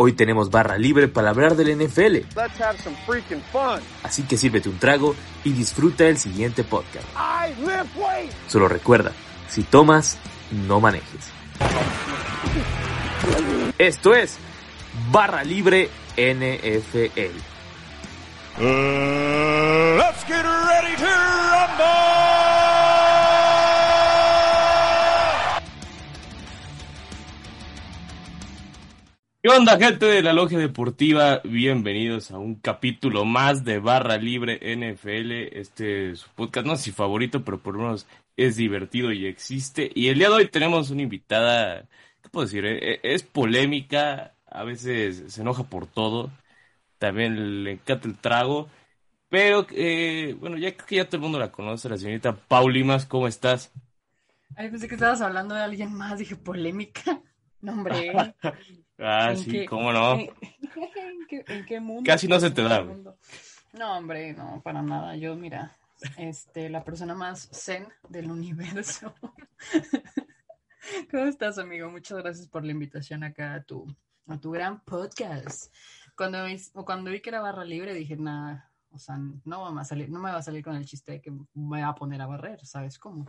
Hoy tenemos barra libre para hablar del NFL, Let's have some freaking fun. así que sírvete un trago y disfruta el siguiente podcast. I. Solo recuerda, si tomas, no manejes. Esto es Barra Libre NFL. let's get ready to rumble. ¿Qué onda, gente de la Logia Deportiva? Bienvenidos a un capítulo más de Barra Libre NFL. Este es su podcast, no sé si favorito, pero por lo menos es divertido y existe. Y el día de hoy tenemos una invitada, ¿qué puedo decir? Eh, eh, Es polémica, a veces se enoja por todo, también le encanta el trago. Pero, eh, bueno, ya creo que ya todo el mundo la conoce, la señorita Paulimas, ¿cómo estás? Ay, pensé que estabas hablando de alguien más, dije polémica. No, hombre. Ah, ¿en sí, qué- cómo no. ¿En, en qué, en qué mundo? Casi no se te ¿En da? No, hombre, no, para nada. Yo, mira, este, la persona más zen del universo. ¿Cómo estás, amigo? Muchas gracias por la invitación acá a tu, a tu gran podcast. Cuando, vi- cuando vi que era barra libre, dije, nada, o sea, no, va a salir, no me va a salir con el chiste de que me va a poner a barrer, ¿sabes cómo?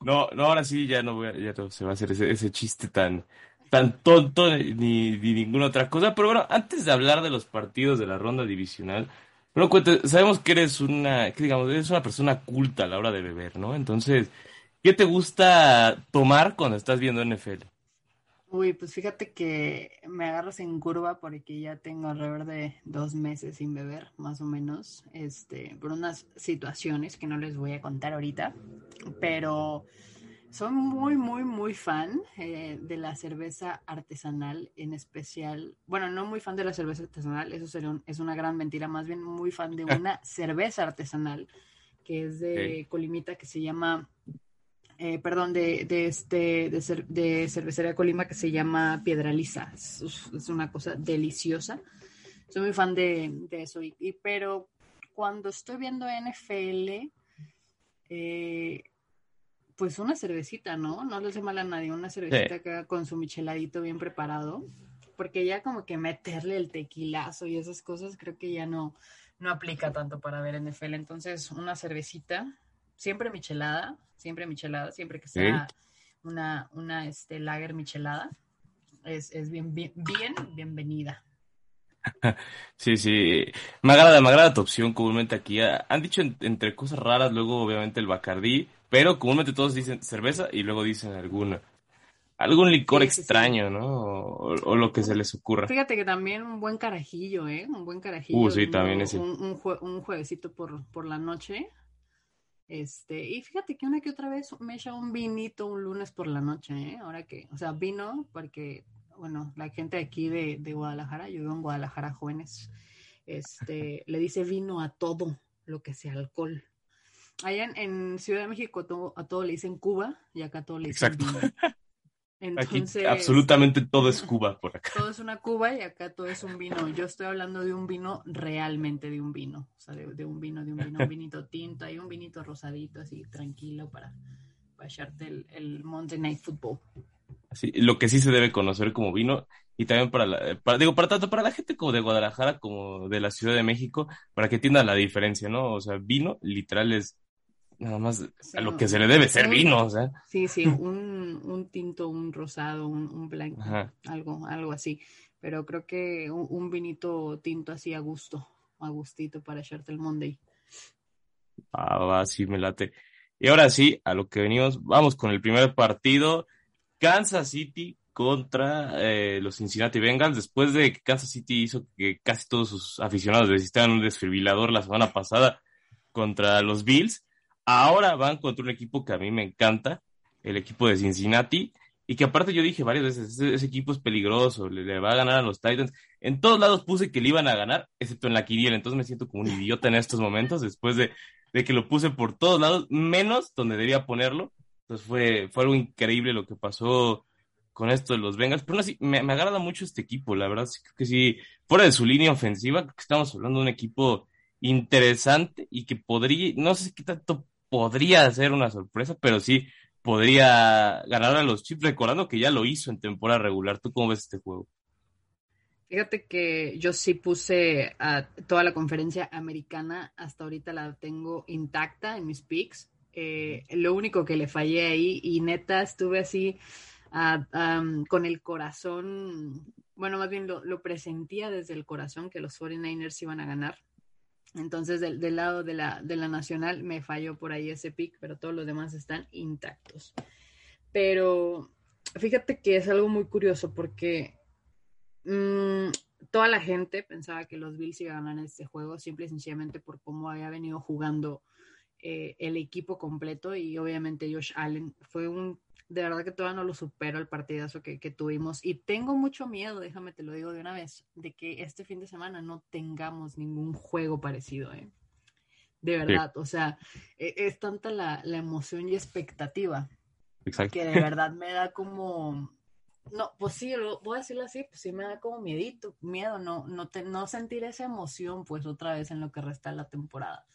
No, no, ahora sí ya no voy a- ya no se va a hacer ese, ese chiste tan, tan tonto ni, ni ninguna otra cosa. Pero bueno, antes de hablar de los partidos de la ronda divisional, bueno, sabemos que eres una, que digamos, eres una persona culta a la hora de beber, ¿no? Entonces, ¿qué te gusta tomar cuando estás viendo NFL? Uy, pues fíjate que me agarras en curva porque ya tengo alrededor de dos meses sin beber, más o menos, este, por unas situaciones que no les voy a contar ahorita, pero soy muy, muy, muy fan eh, de la cerveza artesanal, en especial, bueno, no muy fan de la cerveza artesanal, eso sería un- es una gran mentira, más bien muy fan de una cerveza artesanal que es de Colimita que se llama eh, perdón, de, de este, de, cer- de cervecería Colima que se llama Piedra Lisa. Es, una cosa deliciosa. Soy muy fan de, de eso. Y, y- pero cuando estoy viendo NFL, eh, pues una cervecita, ¿no? No le hace mal a nadie. Una cervecita acá con su micheladito bien preparado. Porque ya como que meterle el tequilazo y esas cosas creo que ya no, no aplica tanto para ver NFL. Entonces, una cervecita, siempre michelada, siempre michelada, siempre que sea una, una este, lager michelada, es, es bien, bien, bien bienvenida. Sí, sí, me agrada, me agrada tu opción comúnmente aquí. Ah, Han dicho en- entre cosas raras, luego obviamente el Bacardí, pero comúnmente todos dicen cerveza y luego dicen alguna, algún licor Sí, sí, sí. extraño, ¿no? O, o lo que se les ocurra. Fíjate que también un buen carajillo, ¿eh? Un buen carajillo. Uh, sí, un- también ese. Un, un, jue- un juevesito por, por la noche. Este, y fíjate que una que otra vez me echa un vinito un lunes por la noche, ¿eh? Ahora que, o sea, vino porque, bueno, la gente aquí de, de Guadalajara, yo vivo en Guadalajara, jóvenes, este, le dice vino a todo lo que sea alcohol. Allá en, en Ciudad de México todo- a todo le dicen Cuba y acá todo le dicen Exacto. vino. Aquí Entonces, absolutamente todo es Cuba por acá. todo es una cuba y acá todo es un vino. Yo estoy hablando de un vino realmente de un vino. O sea, de, de un vino, de un vino, un vinito tinto, hay un vinito rosadito así, tranquilo para, para echarte el, el Monday Night Football. Así, lo que sí se debe conocer como vino y también para la, para, digo, para tanto para la gente como de Guadalajara como de la Ciudad de México, para que entiendan la diferencia, ¿no? O sea, vino literal es nada más a lo que se le debe ser vino, o sea. Sí, sí, un, un tinto, un rosado, un, un blanco, Ajá. algo, algo así. Pero creo que un, un vinito tinto así a gusto, a gustito para echarte el Monday. Ah, va, sí, me late. Y ahora sí, a lo que venimos, vamos con el primer partido. Kansas City contra eh, los Cincinnati Bengals, después de que Kansas City hizo que casi todos sus aficionados necesitaran un desfibrilador la semana pasada contra los Bills. Ahora van contra un equipo que a mí me encanta, el equipo de Cincinnati, y que aparte yo dije varias veces, ese, equipo es peligroso, le, va a ganar a los Titans. En todos lados puse que le iban a ganar, excepto en la quiniela, entonces me siento como un idiota en estos momentos, después de, de que lo puse por todos lados, menos donde debía ponerlo. Entonces fue, fue algo increíble lo que pasó con esto de los Bengals, pero así, me, me, agrada mucho este equipo, la verdad, creo que sí, fuera de su línea ofensiva, creo que estamos hablando de un equipo interesante y que podría, no sé qué tanto podría ser una sorpresa, pero sí podría ganar a los Chiefs, recordando que ya lo hizo en temporada regular. ¿Tú cómo ves este juego? Fíjate que yo sí puse a toda la conferencia americana, hasta ahorita la tengo intacta en mis picks. Eh, lo único que le fallé ahí, y neta estuve así con el corazón, bueno, más bien lo, lo, presentía desde el corazón que los 49ers iban a ganar. Entonces, del, lado de la, de la nacional me falló por ahí ese pick, pero todos los demás están intactos. Pero fíjate que es algo muy curioso porque mm, toda la gente pensaba que los Bills iban a ganar este juego, simple y sencillamente por cómo había venido jugando eh, el equipo completo y obviamente Josh Allen fue un de verdad que todavía no lo supero el partidazo que, tuvimos y tengo mucho miedo, déjame te lo digo de una vez, de que este fin de semana no tengamos ningún juego parecido, ¿eh? De verdad, o sea, e, es, tanta la, emoción y expectativa que de verdad me da como, no, pues sí, voy a decirlo así, pues sí me da como miedito, miedo, no, no, no sentir esa emoción pues otra vez en lo que resta de la temporada.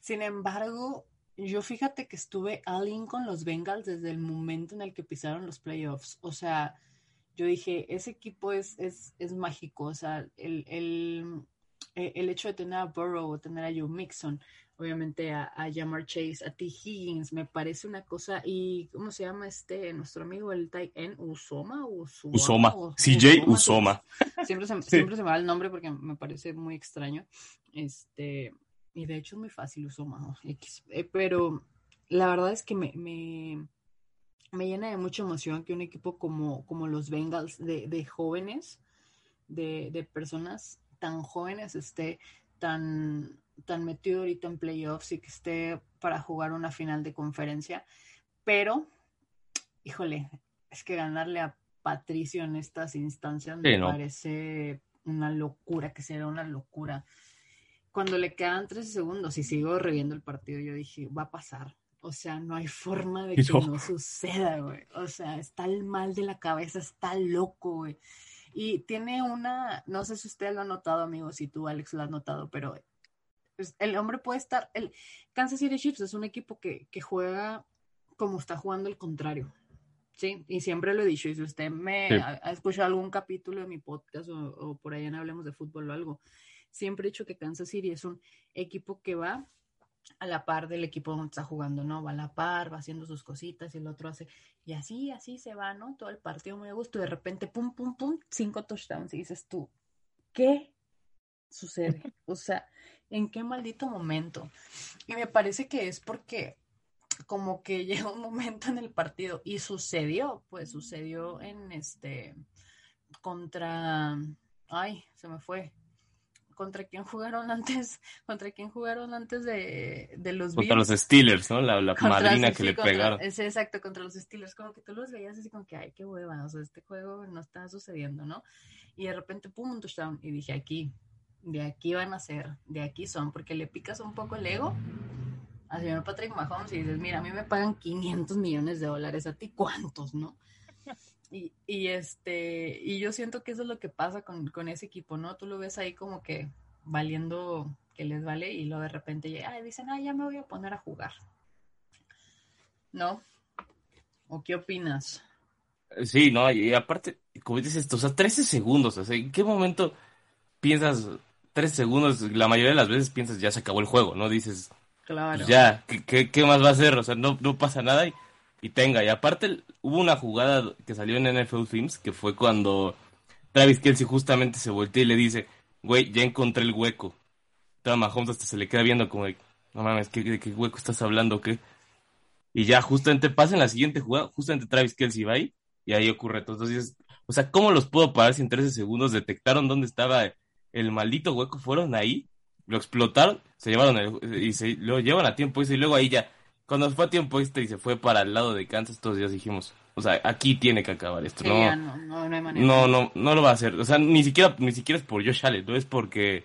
Sin embargo, yo fíjate que estuve all con los Bengals desde el momento en el que pisaron los playoffs. O sea, yo dije, ese equipo es, es, es mágico. O sea, el, el, e, el, hecho de tener a Burrow, tener a Joe Mixon, obviamente a, a Jamar Chase, a T. Higgins, me parece una cosa. ¿Y cómo se llama este, nuestro amigo, el tight end? ¿Usoma? Usoma. CJ Usoma. Siempre se, siempre se me va el nombre porque me parece muy extraño. Este y de hecho es muy fácil uso más X, eh, pero la verdad es que me, me, me, llena de mucha emoción que un equipo como, como los Bengals de, de jóvenes, de, de, personas tan jóvenes esté tan, tan metido ahorita en playoffs y que esté para jugar una final de conferencia, pero, híjole, es que ganarle a Patricio en estas instancias me parece una locura, que será una locura cuando le quedan 13 segundos y sigo reviendo el partido, yo dije, va a pasar. O sea, no hay forma de que no, suceda, güey. O sea, está el mal de la cabeza, está loco, güey. Y tiene una, no sé si usted lo ha notado, amigo, si tú, Alex, lo has notado, pero el hombre puede estar, el Kansas City Chiefs es un equipo que, que juega como está jugando el contrario. Sí, y siempre lo he dicho, y si usted me ha, escuchado algún capítulo de mi podcast o, o por ahí en Hablemos de Fútbol o algo, siempre he dicho que Kansas City es un equipo que va a la par del equipo donde está jugando, ¿no? Va a la par, va haciendo sus cositas y el otro hace, y así, así se va, ¿no? Todo el partido muy a gusto, y de repente, pum, pum, pum, cinco touchdowns, y dices tú, ¿qué sucede? O sea, ¿en qué maldito momento? Y me parece que es porque como que llega un momento en el partido y sucedió, pues sucedió en este contra, ay, se me fue, contra quién jugaron antes, contra quién jugaron antes de, de los Contra los Steelers, ¿no? La, la madrina que le pegaron. Sí, exacto, contra los Steelers, como que tú los veías así como que, ay, qué hueva, o sea, este juego no está sucediendo, ¿no? Y de repente, pum, un touchdown, y dije, aquí, de aquí van a ser, de aquí son, porque le picas un poco el ego al señor Patrick Mahomes y dices, mira, a mí me pagan 500 millones de dólares, ¿a ti cuántos, no? Y, y, este, y yo siento que eso es lo que pasa con, con, ese equipo, ¿no? Tú lo ves ahí como que valiendo que les vale y luego de repente ay, dicen, ah, ya me voy a poner a jugar. ¿No? ¿O qué opinas? Sí, no, y aparte, como dices esto, o sea, 13 segundos, o sea, ¿en qué momento piensas 13 segundos? La mayoría de las veces piensas, ya se acabó el juego, ¿no? Dices, claro. ya, ¿qué, qué, más va a hacer? O sea, no, no pasa nada y y tenga. Y aparte hubo una jugada que salió en NFL Films que fue cuando Travis Kelsey justamente se voltea y le dice, güey, ya encontré el hueco. Toma Mahomes hasta se le queda viendo como, no mames, ¿qué, ¿de qué hueco estás hablando? ¿Qué? Y ya justamente pasa en la siguiente jugada, justamente Travis Kelsey va ahí y ahí ocurre todo. Entonces, o sea, ¿cómo los puedo parar si en 13 segundos detectaron dónde estaba el maldito hueco? Fueron ahí lo explotaron, se llevaron y se lo llevan a tiempo y luego ahí ya, cuando fue a tiempo extra y se fue para el lado de Kansas, todos ya dijimos, o sea, aquí tiene que acabar esto, Sí, ¿no? ya no, no, no hay manera. No, no, no lo va a hacer. O sea, ni siquiera, ni siquiera es por Josh Allen, no es porque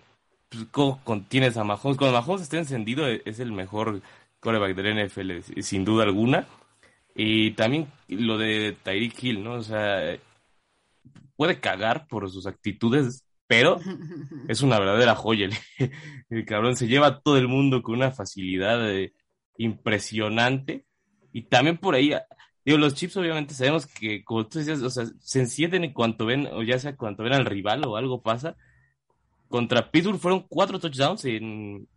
pues, ¿cómo contienes a Mahomes. Cuando Mahomes está encendido, e- es el mejor quarterback del NFL, si- sin duda alguna. Y también lo de Tyreek Hill, ¿no? O sea, puede cagar por sus actitudes, pero es una verdadera joya. El, el cabrón se lleva a todo el mundo con una facilidad eh, impresionante. Y también por ahí, digo, los chips obviamente sabemos que, como tú decías, o sea, se encienden en cuanto ven, o ya sea cuando ven al rival o algo pasa. Contra Pittsburgh fueron cuatro touchdowns en,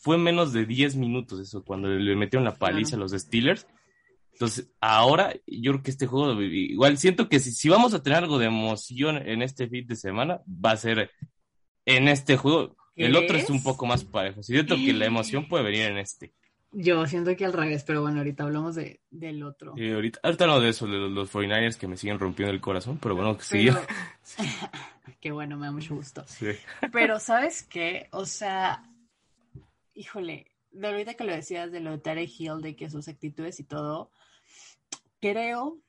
fue menos de 10 minutos eso, cuando le metieron la paliza a los Steelers. Entonces, ahora yo creo que este juego, igual siento que si, si vamos a tener algo de emoción en este fin de semana, va a ser en este juego. El otro es un poco más parejo. Siento que la emoción puede venir en este. Yo siento que al revés, pero bueno, ahorita hablamos de, del otro. Y ahorita, ahorita no de eso, de los, los 49ers que me siguen rompiendo el corazón, pero bueno, sí. Pero- Qué bueno, me da mucho gusto. sí. Pero, ¿sabes qué? O sea, híjole, de ahorita que lo decías de lo de Tarek Hill, de que sus actitudes y todo, creo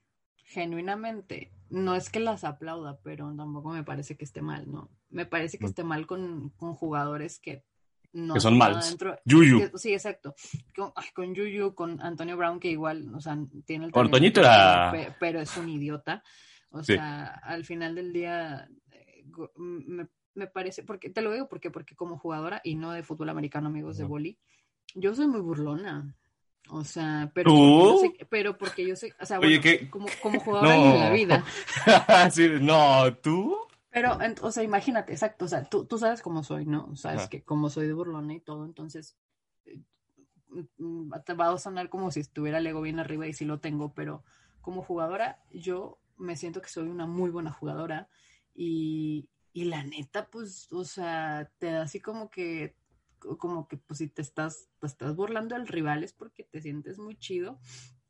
genuinamente, no es que las aplauda, pero tampoco me parece que esté mal, ¿no? Me parece que esté mal con, con jugadores que no Que son malos. dentro- Yuyu. que- sí, exacto. Con, ay, con Yuyu, con Antonio Brown, que igual, o sea, tiene el Con talento, Toñito era- pe- pero es un idiota. O Sí. sea, al final del día, eh, me, me parece, porque te lo digo porque, porque como jugadora y no de fútbol americano, amigos de boli, yo soy muy burlona. O sea, pero, ¿Tú? porque yo sé, pero porque yo sé, o sea, Oye, bueno, como, como jugadora No. en la vida. Sí, no, tú. Pero, o sea, imagínate, exacto, o sea, tú, tú sabes cómo soy, ¿no? Sabes Ajá. que como soy de burlona y todo, entonces eh, mm, te va a sonar como si estuviera el ego bien arriba y sí lo tengo, pero como jugadora yo me siento que soy una muy buena jugadora y, y la neta, pues, o sea, te da así como que, como que, pues, si te estás, te estás burlando al rival es porque te sientes muy chido,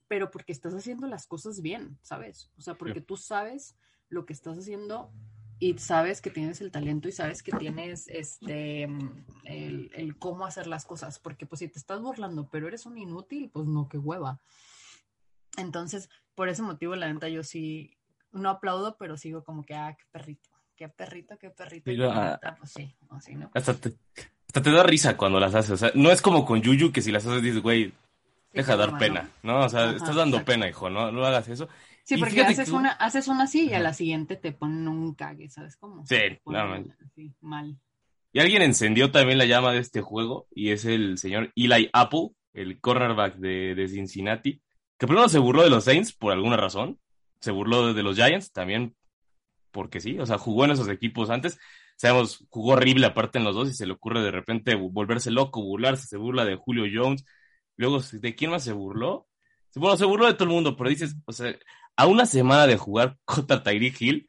pero porque estás haciendo las cosas bien, ¿sabes? O sea, porque tú sabes lo que estás haciendo y sabes que tienes el talento y sabes que tienes este mm, el, el cómo hacer las cosas, porque pues si te estás burlando, pero eres un inútil, pues no, qué hueva. Entonces, por ese motivo, la neta, yo sí, no aplaudo, pero sigo como que, ah, qué perrito, qué perrito, qué perrito. y Pero, la ah, neta, pues sí, así, ¿no? Hasta te, hasta te da risa cuando las haces. O sea, no es como con Yuyu que si las haces dices, güey, Sí, deja de dar pena, ¿no? ¿no? O sea, Ajá, estás dando exacto. pena, hijo, ¿no? No hagas eso. Sí, Y porque haces que- una, haces una así y a la siguiente te ponen un cague, ¿sabes cómo? Sí, así, mal. Y alguien encendió también la llama de este juego y es el señor Eli Apple, el cornerback de, de Cincinnati, que primero se burló de los Saints por alguna razón, se burló de, de los Giants también porque sí, o sea, jugó en esos equipos antes, sabemos, jugó horrible aparte en los dos y se le ocurre de repente volverse loco, burlarse, se burla de Julio Jones, luego, ¿de quién más se burló? Bueno, se burló de todo el mundo, pero dices, o sea, a una semana de jugar contra Tyreek Hill,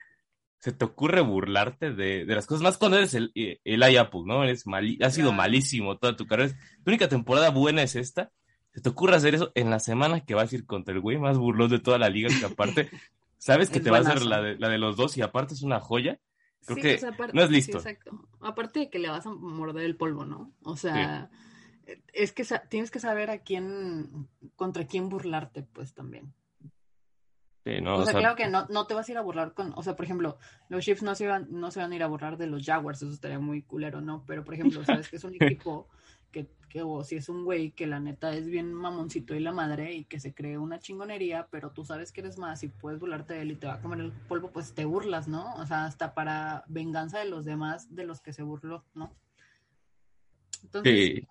se te ocurre burlarte de, de las cosas, más cuando eres el, eh, el Apple, ¿no? Eres mali has sido malísimo toda tu carrera. Tu única temporada buena es esta. Se te ocurre hacer eso en la semana que vas a ir contra el güey más burlón de toda la liga, que aparte, sabes que Es te va a hacer la de, la de los dos y aparte es una joya. Creo Sí, que o sea, aparte- no es sí, listo. exacto. Aparte de que le vas a morder el polvo, ¿no? O sea, es que tienes que saber a quién, contra quién burlarte, pues también. Sí, no, o, o sea, sea, claro que no, no te vas a ir a burlar con, o sea, por ejemplo, los Chiefs no se van, no se van a ir a burlar de los Jaguars, eso estaría muy culero, ¿no? Pero, por ejemplo, sabes que es un equipo que, que o si es un güey que la neta es bien mamoncito y la madre y que se cree una chingonería, pero tú sabes que eres más y puedes burlarte de él y te va a comer el polvo, pues te burlas, ¿no? O sea, hasta para venganza de los demás de los que se burló, ¿no? Entonces,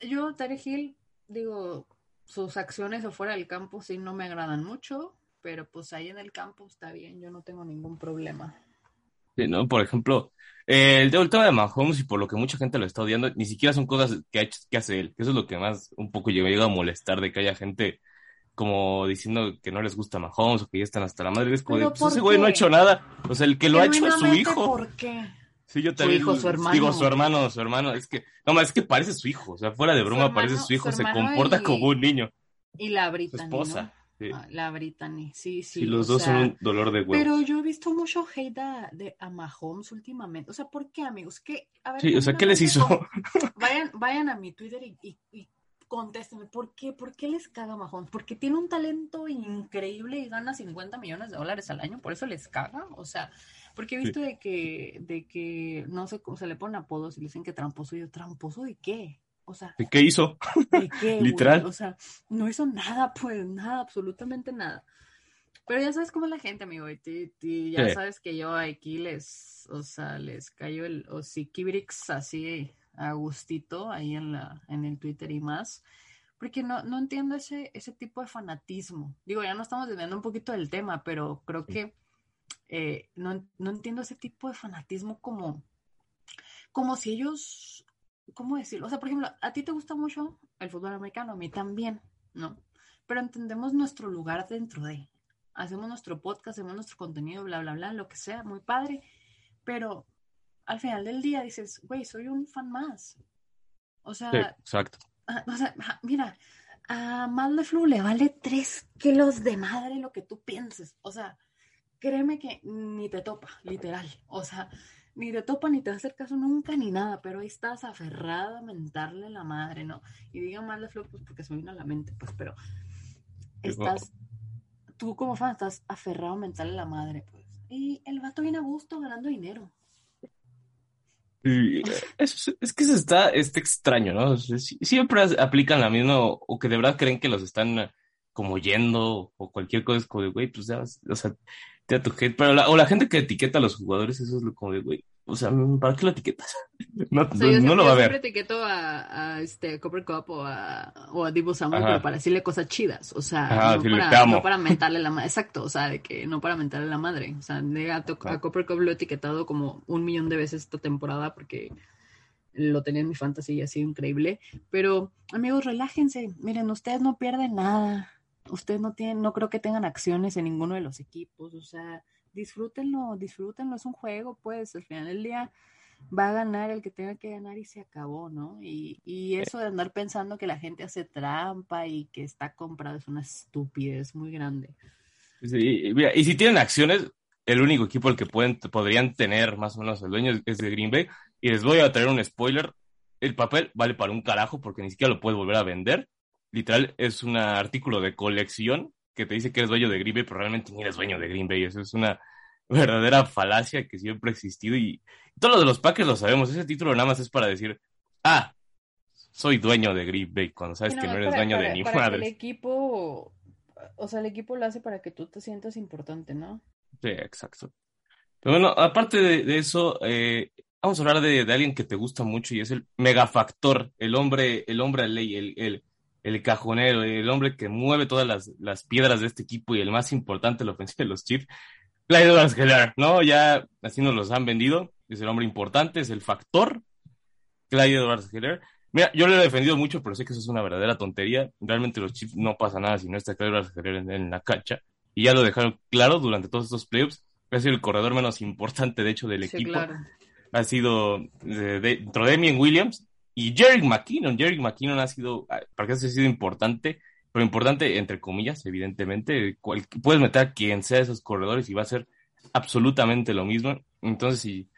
sí. yo, Tarek Hill, digo, sus acciones afuera del campo sí no me agradan mucho, pero pues ahí en el campo está bien, yo no tengo ningún problema. Sí, ¿no? Por ejemplo, eh, el, el tema de Mahomes y por lo que mucha gente lo está odiando, ni siquiera son cosas que, ha hecho- que hace él. que Eso es lo que más un poco llega, llega a molestar de que haya gente como diciendo que no les gusta Mahomes o que ya están hasta la madre. Es como de, ¿Pero pues ese güey no ha hecho nada. O sea, el que lo ha hecho es su hijo. ¿Por qué? Sí, yo también. hijo, su hermano. Digo, su hermano, su hermano. Es que, no, más es que parece su hijo. O sea, fuera de Su broma, hermano- parece su hijo. su se comporta y- como un niño. Y la Su Brittany, esposa. ¿no? Sí. Ah, La Brittany, sí, sí. Sí, los dos sea, son un dolor de huevos. Pero yo he visto mucho hate a, de, a Mahomes últimamente. O sea, ¿por qué, amigos? ¿Qué, a ver, Sí, o sea, ¿qué les hizo? Vayan, vayan a mi Twitter y, y, y contéstenme. ¿Por qué? ¿Por qué les caga Mahomes? Porque tiene un talento increíble y gana 50 millones de dólares al año. ¿Por eso les caga? O sea, porque he Sí. visto de que, de que, no sé cómo se le ponen apodos y le dicen que tramposo. Y yo, ¿tramposo de qué? O sea, ¿De ¿Qué hizo? ¿De qué? Literal. O sea, no hizo nada, pues, nada, absolutamente nada. Pero ya sabes cómo es la gente, amigo, y, ya Sí. sabes que yo aquí les, o sea, les cayó el Osikibrix así a gustito ahí en la, en el Twitter y más, porque no, no entiendo ese, ese tipo de fanatismo. Digo, ya no estamos desviando un poquito del tema, pero creo que eh, no, no entiendo ese tipo de fanatismo como, como si ellos, ¿cómo decirlo? O sea, por ejemplo, a ti te gusta mucho el fútbol americano, a mí también, ¿no? Pero entendemos nuestro lugar dentro de. Hacemos nuestro podcast, hacemos nuestro contenido, bla, bla, bla, lo que sea, muy padre. Pero al final del día dices, güey, soy un fan más. O sea, Sí, exacto. Ah, o sea, ja, mira, a Matt LeFleur le vale tres kilos de madre lo que tú pienses. O sea, créeme que ni te topa, literal. O sea, ni te topa, ni te va a hacer caso nunca, ni nada, pero ahí estás aferrada a mentarle la madre, ¿no? Y digo Matt LeFleur, pues porque se me vino a la mente, pues, pero estás, tú como fan estás aferrado a mentarle la madre, pues. Y el vato viene a gusto ganando dinero. Eh, es, es que eso está, está extraño, ¿no? Siempre aplican la misma o, o que de verdad creen que los están eh, como yendo o cualquier cosa es como de, güey, pues ya, o sea, te da tu hate. Pero la, o la gente que etiqueta a los jugadores, eso es lo como de, güey, o sea, ¿para qué lo etiquetas? No, O sea, yo no, no siempre, lo va yo a siempre ver. etiqueto a, a este Copper Cup o a, o a Divo Samuel, pero para decirle cosas chidas. O sea, Ajá, no, para, no para mentarle la madre. Exacto, o sea, de que no para mentarle la madre. O sea, a, a. Copper Cup lo he etiquetado como un millón de veces esta temporada porque lo tenía en mi ha sido increíble. Pero, amigos, relájense. Miren, ustedes no pierden nada. Ustedes no tienen, no creo que tengan acciones en ninguno de los equipos. O sea, disfrútenlo, disfrútenlo. Es un juego, pues, al final del día va a ganar el que tenga que ganar y se acabó, ¿no? Y, y eso de andar pensando que la gente hace trampa y que está comprado es una estupidez muy grande. Sí, y mira, y si tienen acciones, el único equipo al que pueden, podrían tener más o menos el dueño es- es de Green Bay. Y les voy a traer un spoiler. El papel vale para un carajo porque ni siquiera lo puedes volver a vender. Literal, es un artículo de colección que te dice que eres dueño de Green Bay, pero realmente ni eres dueño de Green Bay. Eso es una verdadera falacia que siempre ha existido. Y todos los de los Packers lo sabemos. Ese título nada más es para decir, ah, soy dueño de Green Bay, cuando sabes que no, eres para- dueño de ni para que el equipo, o sea, el equipo lo hace para que tú te sientas importante, ¿no? Sí, exacto. Pero bueno, aparte de, de eso, eh, vamos a hablar de, de alguien que te gusta mucho y es el megafactor, el hombre, el hombre a ley, el, el, el cajonero, el hombre que mueve todas las, las piedras de este equipo y el más importante, la ofensiva de los Chiefs, Clyde Edwards-Helaire, ¿no? Ya así nos los han vendido, es el hombre importante, es el factor, Clyde Edwards-Helaire. Mira, yo lo he defendido mucho, pero sé que eso es una verdadera tontería. Realmente los Chiefs no pasa nada si no está Clyde Edwards-Helaire en, en la cancha. Y ya lo dejaron claro durante todos estos playoffs. Ha sido el corredor menos importante, de hecho, del Sí, equipo. claro. Ha sido de, de, dentro de Damien Williams y Jerry McKinnon. Jerry McKinnon ha sido, ah, para que ha sido importante, pero importante entre comillas, evidentemente. Cual- puedes meter a quien sea de esos corredores y va a ser absolutamente lo mismo. Entonces, si,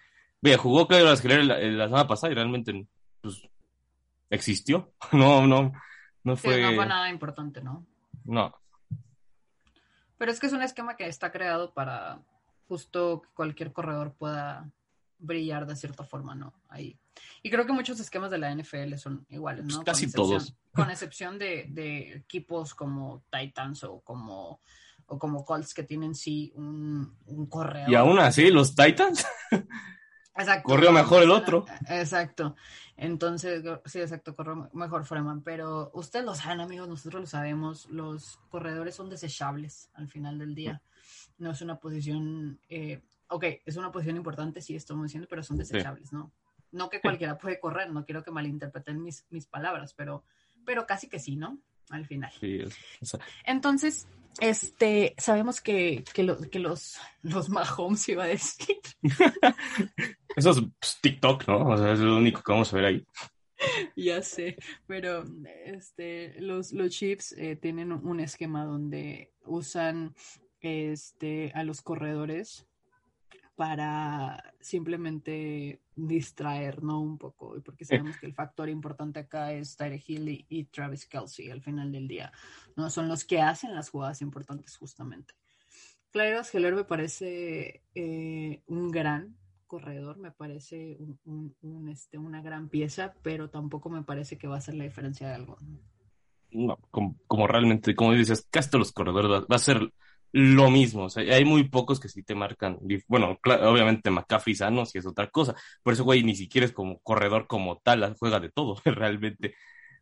vea, jugó Clyde Edwards-Helaire la, la semana pasada y realmente, pues, existió. No, no, no Sí, fue, no fue nada importante, ¿no? no. Pero es que es un esquema que está creado para justo que cualquier corredor pueda brillar de cierta forma, ¿no? Ahí. Y creo que muchos esquemas de la NFL son iguales, ¿no? Pues casi con todos. Con excepción de, de equipos como Titans o como, o como Colts que tienen sí un, un corredor. Y aún así, los Titans, Exacto. corrió mejor el otro. Exacto. Entonces, sí, exacto, corrió mejor Freeman. Pero ustedes lo saben, amigos, nosotros lo sabemos. Los corredores son desechables al final del día. No es una posición. Eh, ok, es una posición importante, sí, estamos diciendo, pero son desechables, ¿no? No que cualquiera puede correr, no quiero que malinterpreten mis, mis palabras, pero, pero casi que sí, ¿no? Al final. Sí, o sea, Entonces, este, sabemos que, que, lo- que los, los Mahomes iba a decir. eso es pues, TikTok, ¿no? O sea, es lo único que vamos a ver ahí. ya sé, pero este, los, los Chiefs eh, tienen un esquema donde usan este, a los corredores para simplemente distraer, ¿no? Un poco, porque sabemos que el factor importante acá es Tyre Hill y, Travis Kelsey al final del día, ¿no? Son los que hacen las jugadas importantes justamente. Claro, Heller me parece eh, un gran corredor, me parece un, este, una gran pieza, pero tampoco me parece que va a ser la diferencia de algo. No, como, realmente, como dices, casi todos los corredores va, a ser lo mismo. O sea, hay muy pocos que sí te marcan. Bueno, obviamente McCaffrey sano si es otra cosa. Por eso, güey, ni siquiera es como corredor como tal, juega de todo, realmente.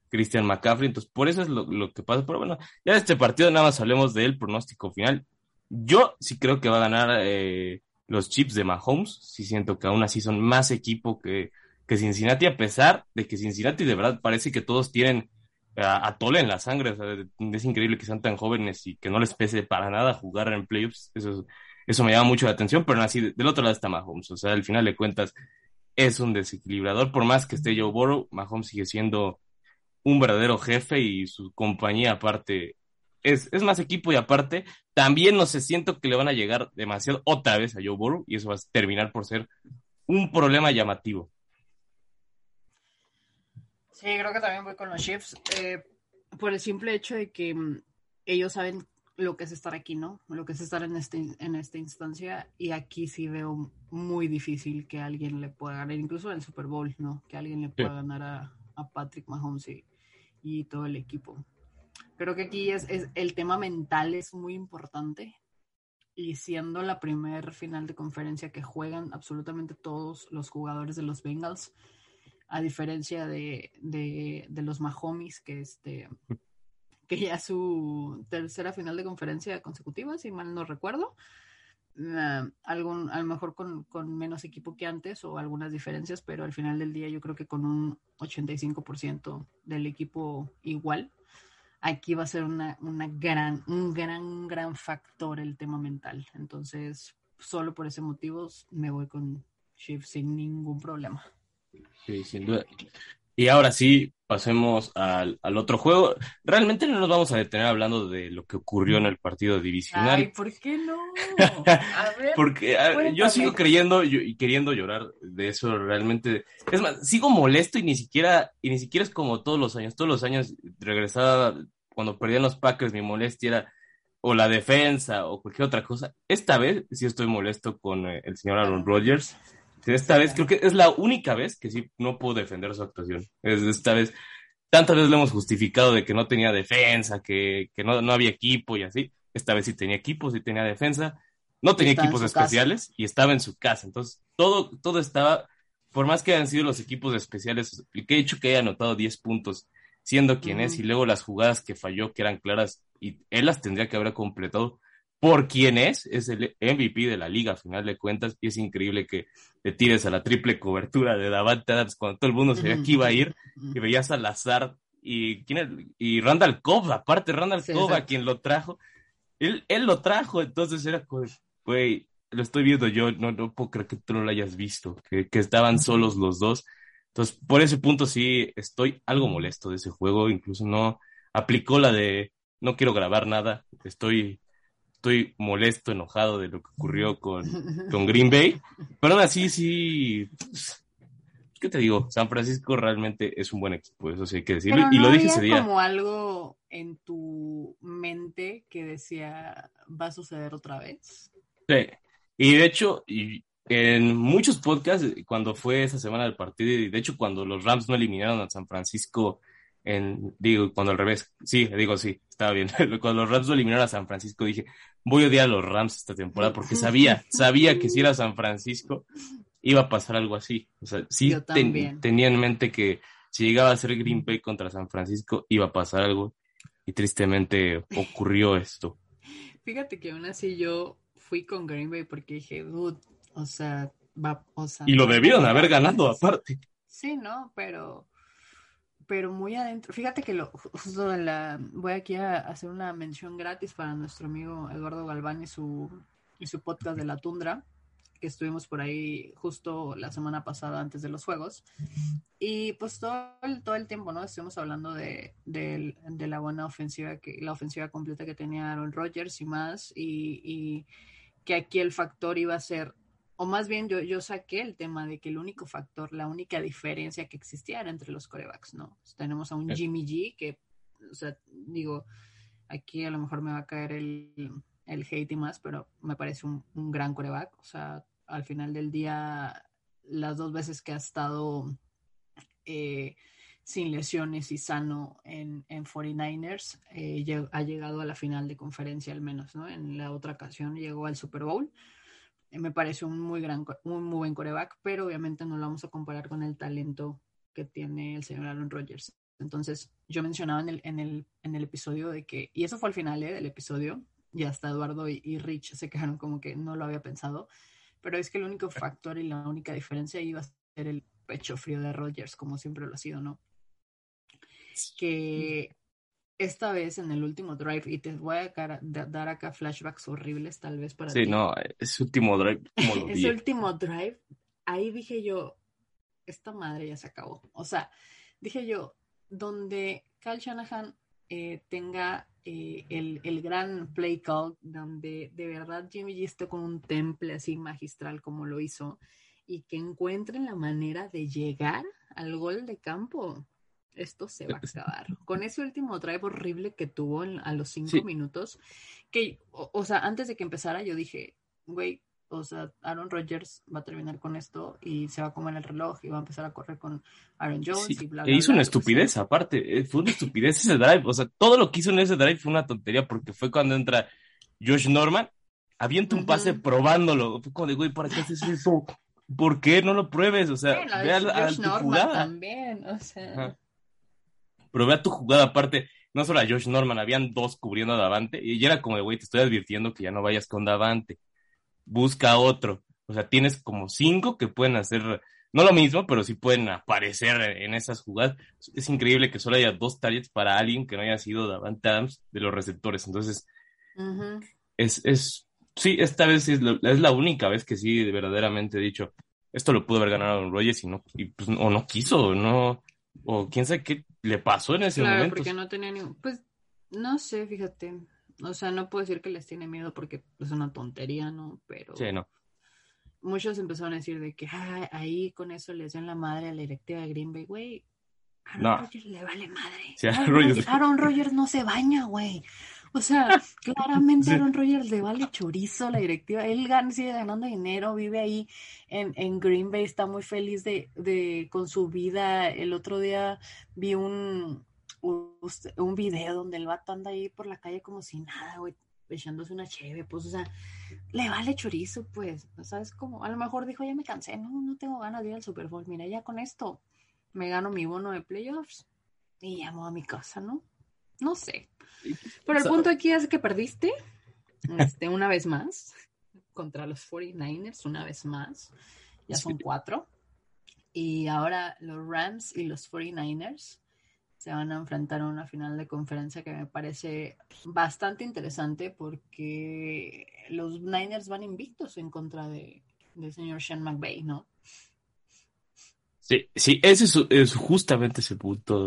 Christian McCaffrey, entonces por eso es lo, lo, que pasa. Pero bueno, ya de este partido nada más hablemos del pronóstico final. Yo sí creo que va a ganar eh, los chips de Mahomes. Sí siento que aún así son más equipo que, que Cincinnati, a pesar de que Cincinnati de verdad parece que todos tienen a, Tole en la sangre. es increíble que sean tan jóvenes y que no les pese para nada jugar en playoffs. Eso, eso me llama mucho la atención, pero así del otro lado está Mahomes. O sea, al final de cuentas es un desequilibrador. Por más que esté Joe Burrow, Mahomes sigue siendo un verdadero jefe y su compañía aparte es, más equipo y aparte también no se siento que le van a llegar demasiado otra vez a Joe Burrow y eso va a terminar por ser un problema llamativo. Sí, creo que también voy con los Chiefs eh, por el simple hecho de que mm, ellos saben lo que es estar aquí, ¿no? Lo que es estar en, este, en esta instancia y aquí sí veo muy difícil que alguien le pueda ganar, incluso en el Super Bowl, ¿no? Que alguien le pueda ganar a, Patrick Mahomes y todo el equipo. Creo que aquí es, el tema mental es muy importante y siendo la primer final de conferencia que juegan absolutamente todos los jugadores de los Bengals, a diferencia de, los Mahomes, que este que ya su tercera final de conferencia consecutiva, si mal no recuerdo. Uh, algún, a lo mejor con, con, menos equipo que antes o algunas diferencias, pero al final del día yo creo que con un 85% del equipo igual, aquí va a ser una, una gran, un gran, gran factor el tema mental. Entonces, solo por ese motivo me voy con Shift sin ningún problema. Sí, sin duda. Y ahora sí, pasemos al, al, otro juego. Realmente no nos vamos a detener hablando de lo que ocurrió en el partido divisional. Ay, ¿por qué no? A ver, Porque yo sigo creyendo y queriendo llorar de eso realmente. Es más, sigo molesto y ni siquiera, y ni siquiera es como todos los años. Todos los años regresaba, cuando perdían los Packers, mi molestia era o la defensa o cualquier otra cosa. Esta vez sí estoy molesto con eh, el señor Aaron Rodgers esta vez creo que es la única vez que sí no puedo defender su actuación. Es esta vez, tantas veces lo hemos justificado de que no tenía defensa, que, que no, no había equipo y así. Esta vez sí tenía equipo, sí tenía defensa, no tenía equipos especiales y estaba en su casa. Entonces, todo, todo estaba, por más que hayan sido los equipos especiales, el que he hecho que haya anotado 10 puntos, siendo quien es, y luego las jugadas que falló, que eran claras, y él las tendría que haber completado, por quien es, es el MVP de la liga, a final de cuentas, y es increíble que te tires a la triple cobertura de Davante Adams cuando todo el mundo sabía que iba a ir, y veías al azar, y, ¿quién y Randall Cobb, aparte Randall Cobb, a quien lo trajo, él, él lo trajo, entonces era güey, lo estoy viendo yo, no, no puedo creer que tú no lo hayas visto, que, que estaban solos los dos, entonces por ese punto sí estoy algo molesto de ese juego, incluso no aplicó la de no quiero grabar nada, estoy estoy molesto, enojado de lo que ocurrió con, con Green Bay, pero aún así sí, ¿qué te digo? San Francisco realmente es un buen equipo, eso sí hay que decirlo, y lo dije ese día. como algo en tu mente que decía, va a suceder otra vez? Sí, y de hecho, y en muchos podcasts, cuando fue esa semana del partido, y de hecho cuando los Rams no eliminaron a San Francisco en, digo, cuando al revés, sí, digo, sí, estaba bien. Cuando los Rams lo eliminaron a San Francisco, dije, voy a odiar a los Rams esta temporada porque sabía, sabía que si era San Francisco iba a pasar algo así. O sea, sí tenía en mente que si llegaba a ser Green Bay contra San Francisco iba a pasar algo y tristemente ocurrió esto. Fíjate que aún así yo fui con Green Bay porque dije, o sea, va, o sea, Y lo debieron haber ganado aparte. Sí, no, pero pero muy adentro. Fíjate que lo, justo la, voy aquí a hacer una mención gratis para nuestro amigo Eduardo Galván y su, y su podcast de la tundra. que estuvimos por ahí justo la semana pasada antes de los juegos. Y pues todo el, todo el tiempo, ¿no? Estuvimos hablando de, de, de la buena ofensiva, que la ofensiva completa que tenía Aaron Rodgers y más, y, y que aquí el factor iba a ser o más bien yo, yo saqué el tema de que el único factor, la única diferencia que existía era entre los corebacks, ¿no? tenemos a un Jimmy G que, o sea, digo, aquí a lo mejor me va a caer el, el hate y más, pero me parece un, un gran coreback, o sea, al final del día, las dos veces que ha estado eh, sin lesiones y sano en, en 49ers, eh, ha llegado a la final de conferencia al menos, ¿no? En la otra ocasión llegó al Super Bowl me parece un muy gran, un muy buen coreback, pero obviamente no lo vamos a comparar con el talento que tiene el señor Aaron Rodgers. Entonces, yo mencionaba en el, en el, en el episodio de que, y eso fue al final ¿eh? del episodio, y hasta Eduardo y, Rich se quejaron como que no lo había pensado, pero es que el único factor y la única diferencia iba a ser el pecho frío de Rodgers, como siempre lo ha sido, ¿no? Que esta vez en el último drive, y te voy a dar acá flashbacks horribles tal vez para sí, ti. no, ese último drive, como lo Ese último drive, ahí dije yo, esta madre ya se acabó. O sea, dije yo, donde Kyle Shanahan eh, tenga eh, el, el, gran play call, donde de verdad Jimmy G esté con un temple así magistral como lo hizo, y que encuentren la manera de llegar al gol de campo esto se va a acabar. Con ese último drive horrible que tuvo en, a los cinco sí. minutos, que, o, o, sea, antes de que empezara, yo dije, güey, o sea, Aaron Rodgers va a terminar con esto y se va a comer el reloj y va a empezar a correr con Aaron Jones sí. y bla, bla, bla. hizo bla, una estupidez, o aparte, eh, fue una estupidez ese drive, o sea, todo lo que hizo en ese drive fue una tontería porque fue cuando entra Josh Norman, avienta un pase uh -huh. probándolo, fue como de, güey, ¿para qué haces eso? ¿Por qué no lo pruebes? O sea, bueno, ve a, a Josh tu Norman jugada. también, o sea. Ajá pero vea tu jugada aparte, no solo a Josh Norman, habían dos cubriendo a Davante, y era como de, güey, te estoy advirtiendo que ya no vayas con Davante, busca otro, o sea, tienes como cinco que pueden hacer, no lo mismo, pero sí pueden aparecer en esas jugadas, es increíble que solo haya dos targets para alguien que no haya sido Davante Adams de los receptores, entonces, uh -huh. es, es, sí, esta vez es, lo, es la única vez que sí, verdaderamente he dicho, esto lo pudo haber ganado Rogers y no, y pues, o no quiso, no, o quién sabe qué le pasó en ese claro, momento. porque no tenía ni... Pues, no sé, fíjate. O sea, no puedo decir que les tiene miedo porque es una tontería, ¿no? Pero... Sí, no. Muchos empezaron a decir de que ah, ahí con eso les den la madre a la directiva de Green Bay, güey. Aaron No. Rodgers le vale madre. Sí, Aaron Rodgers, Aaron Rodgers no se baña, güey. O sea, claramente. Aaron Rodgers le vale chorizo a la directiva. Él gan- sigue ganando dinero, vive ahí en, en Green Bay, está muy feliz de, de con su vida. El otro día vi un, un, un video donde el vato anda ahí por la calle como si nada, güey, echándose una cheve, pues, o sea, le vale chorizo, pues, ¿sabes cómo? A lo mejor dijo, ya me cansé, no, no tengo ganas de ir al Super Bowl, mira, ya con esto me gano mi bono de playoffs y llamo a mi casa, ¿no? No sé. Pero el punto aquí es que perdiste, este, una vez más, contra los 49ers, una vez más, ya son cuatro, y ahora los Rams y los 49ers se van a enfrentar a una final de conferencia que me parece bastante interesante porque los Niners van invictos en contra de, del señor Sean McVay, ¿no? Sí, sí, ese es, es justamente ese punto.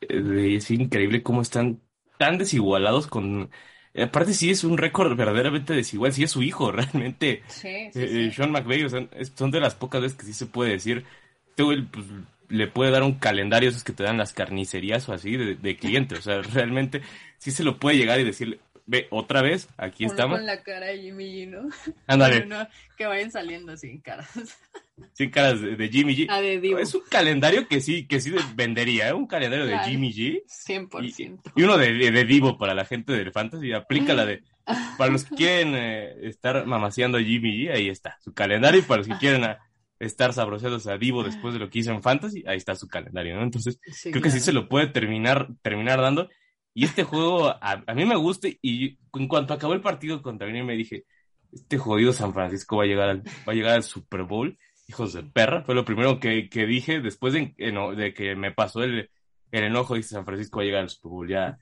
es increíble cómo están tan desigualados con... eh, Aparte sí es un récord verdaderamente desigual, sí es su hijo, realmente. Sí, Eh, eh, Sean McVay, o sea, son de las pocas veces que sí se puede decir, este güey, pues, le puede dar un calendario esos que te dan las carnicerías o así de, de cliente, o sea, realmente sí se lo puede llegar y decirle, ve, otra vez, aquí Uno estamos, con la cara de Jimmy G, ¿no? ándale, Uno que vayan saliendo así, caras. sin caras de, de Jimmy G. A de Divo. Es un calendario que sí, que sí vendería, ¿eh? un calendario de. Jimmy G 100%. y uno de, de, de Divo para la gente del Fantasy, aplica la de, para los que quieren eh, estar mamaseando a Jimmy G, ahí está su calendario, y para los que quieren a- estar sabroseados a Divo después de lo que hizo en Fantasy, ahí está su calendario, ¿no? Entonces, Sí, creo que sí se lo puede terminar, terminar dando. Y este juego a, a mí me gusta y en cuanto acabó el partido contra Green Bay dije, este jodido San Francisco va a llegar al, va a llegar al Super Bowl, hijos de perra. Fue lo primero que, que dije después de, eno- de que me pasó el, el enojo, dije San Francisco va a llegar al Super Bowl, ya,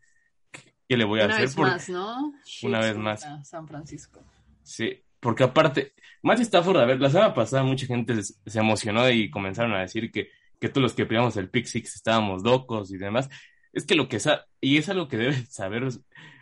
¿qué, qué le voy a Una hacer? vez más, ¿no? Una vez más. San Francisco. Sí, Porque aparte, Matthew Stafford, a ver, la semana pasada mucha gente se, se emocionó y comenzaron a decir que, que todos los que pillamos el Pick Six estábamos locos y demás. Es que lo que sa y es algo que deben saber,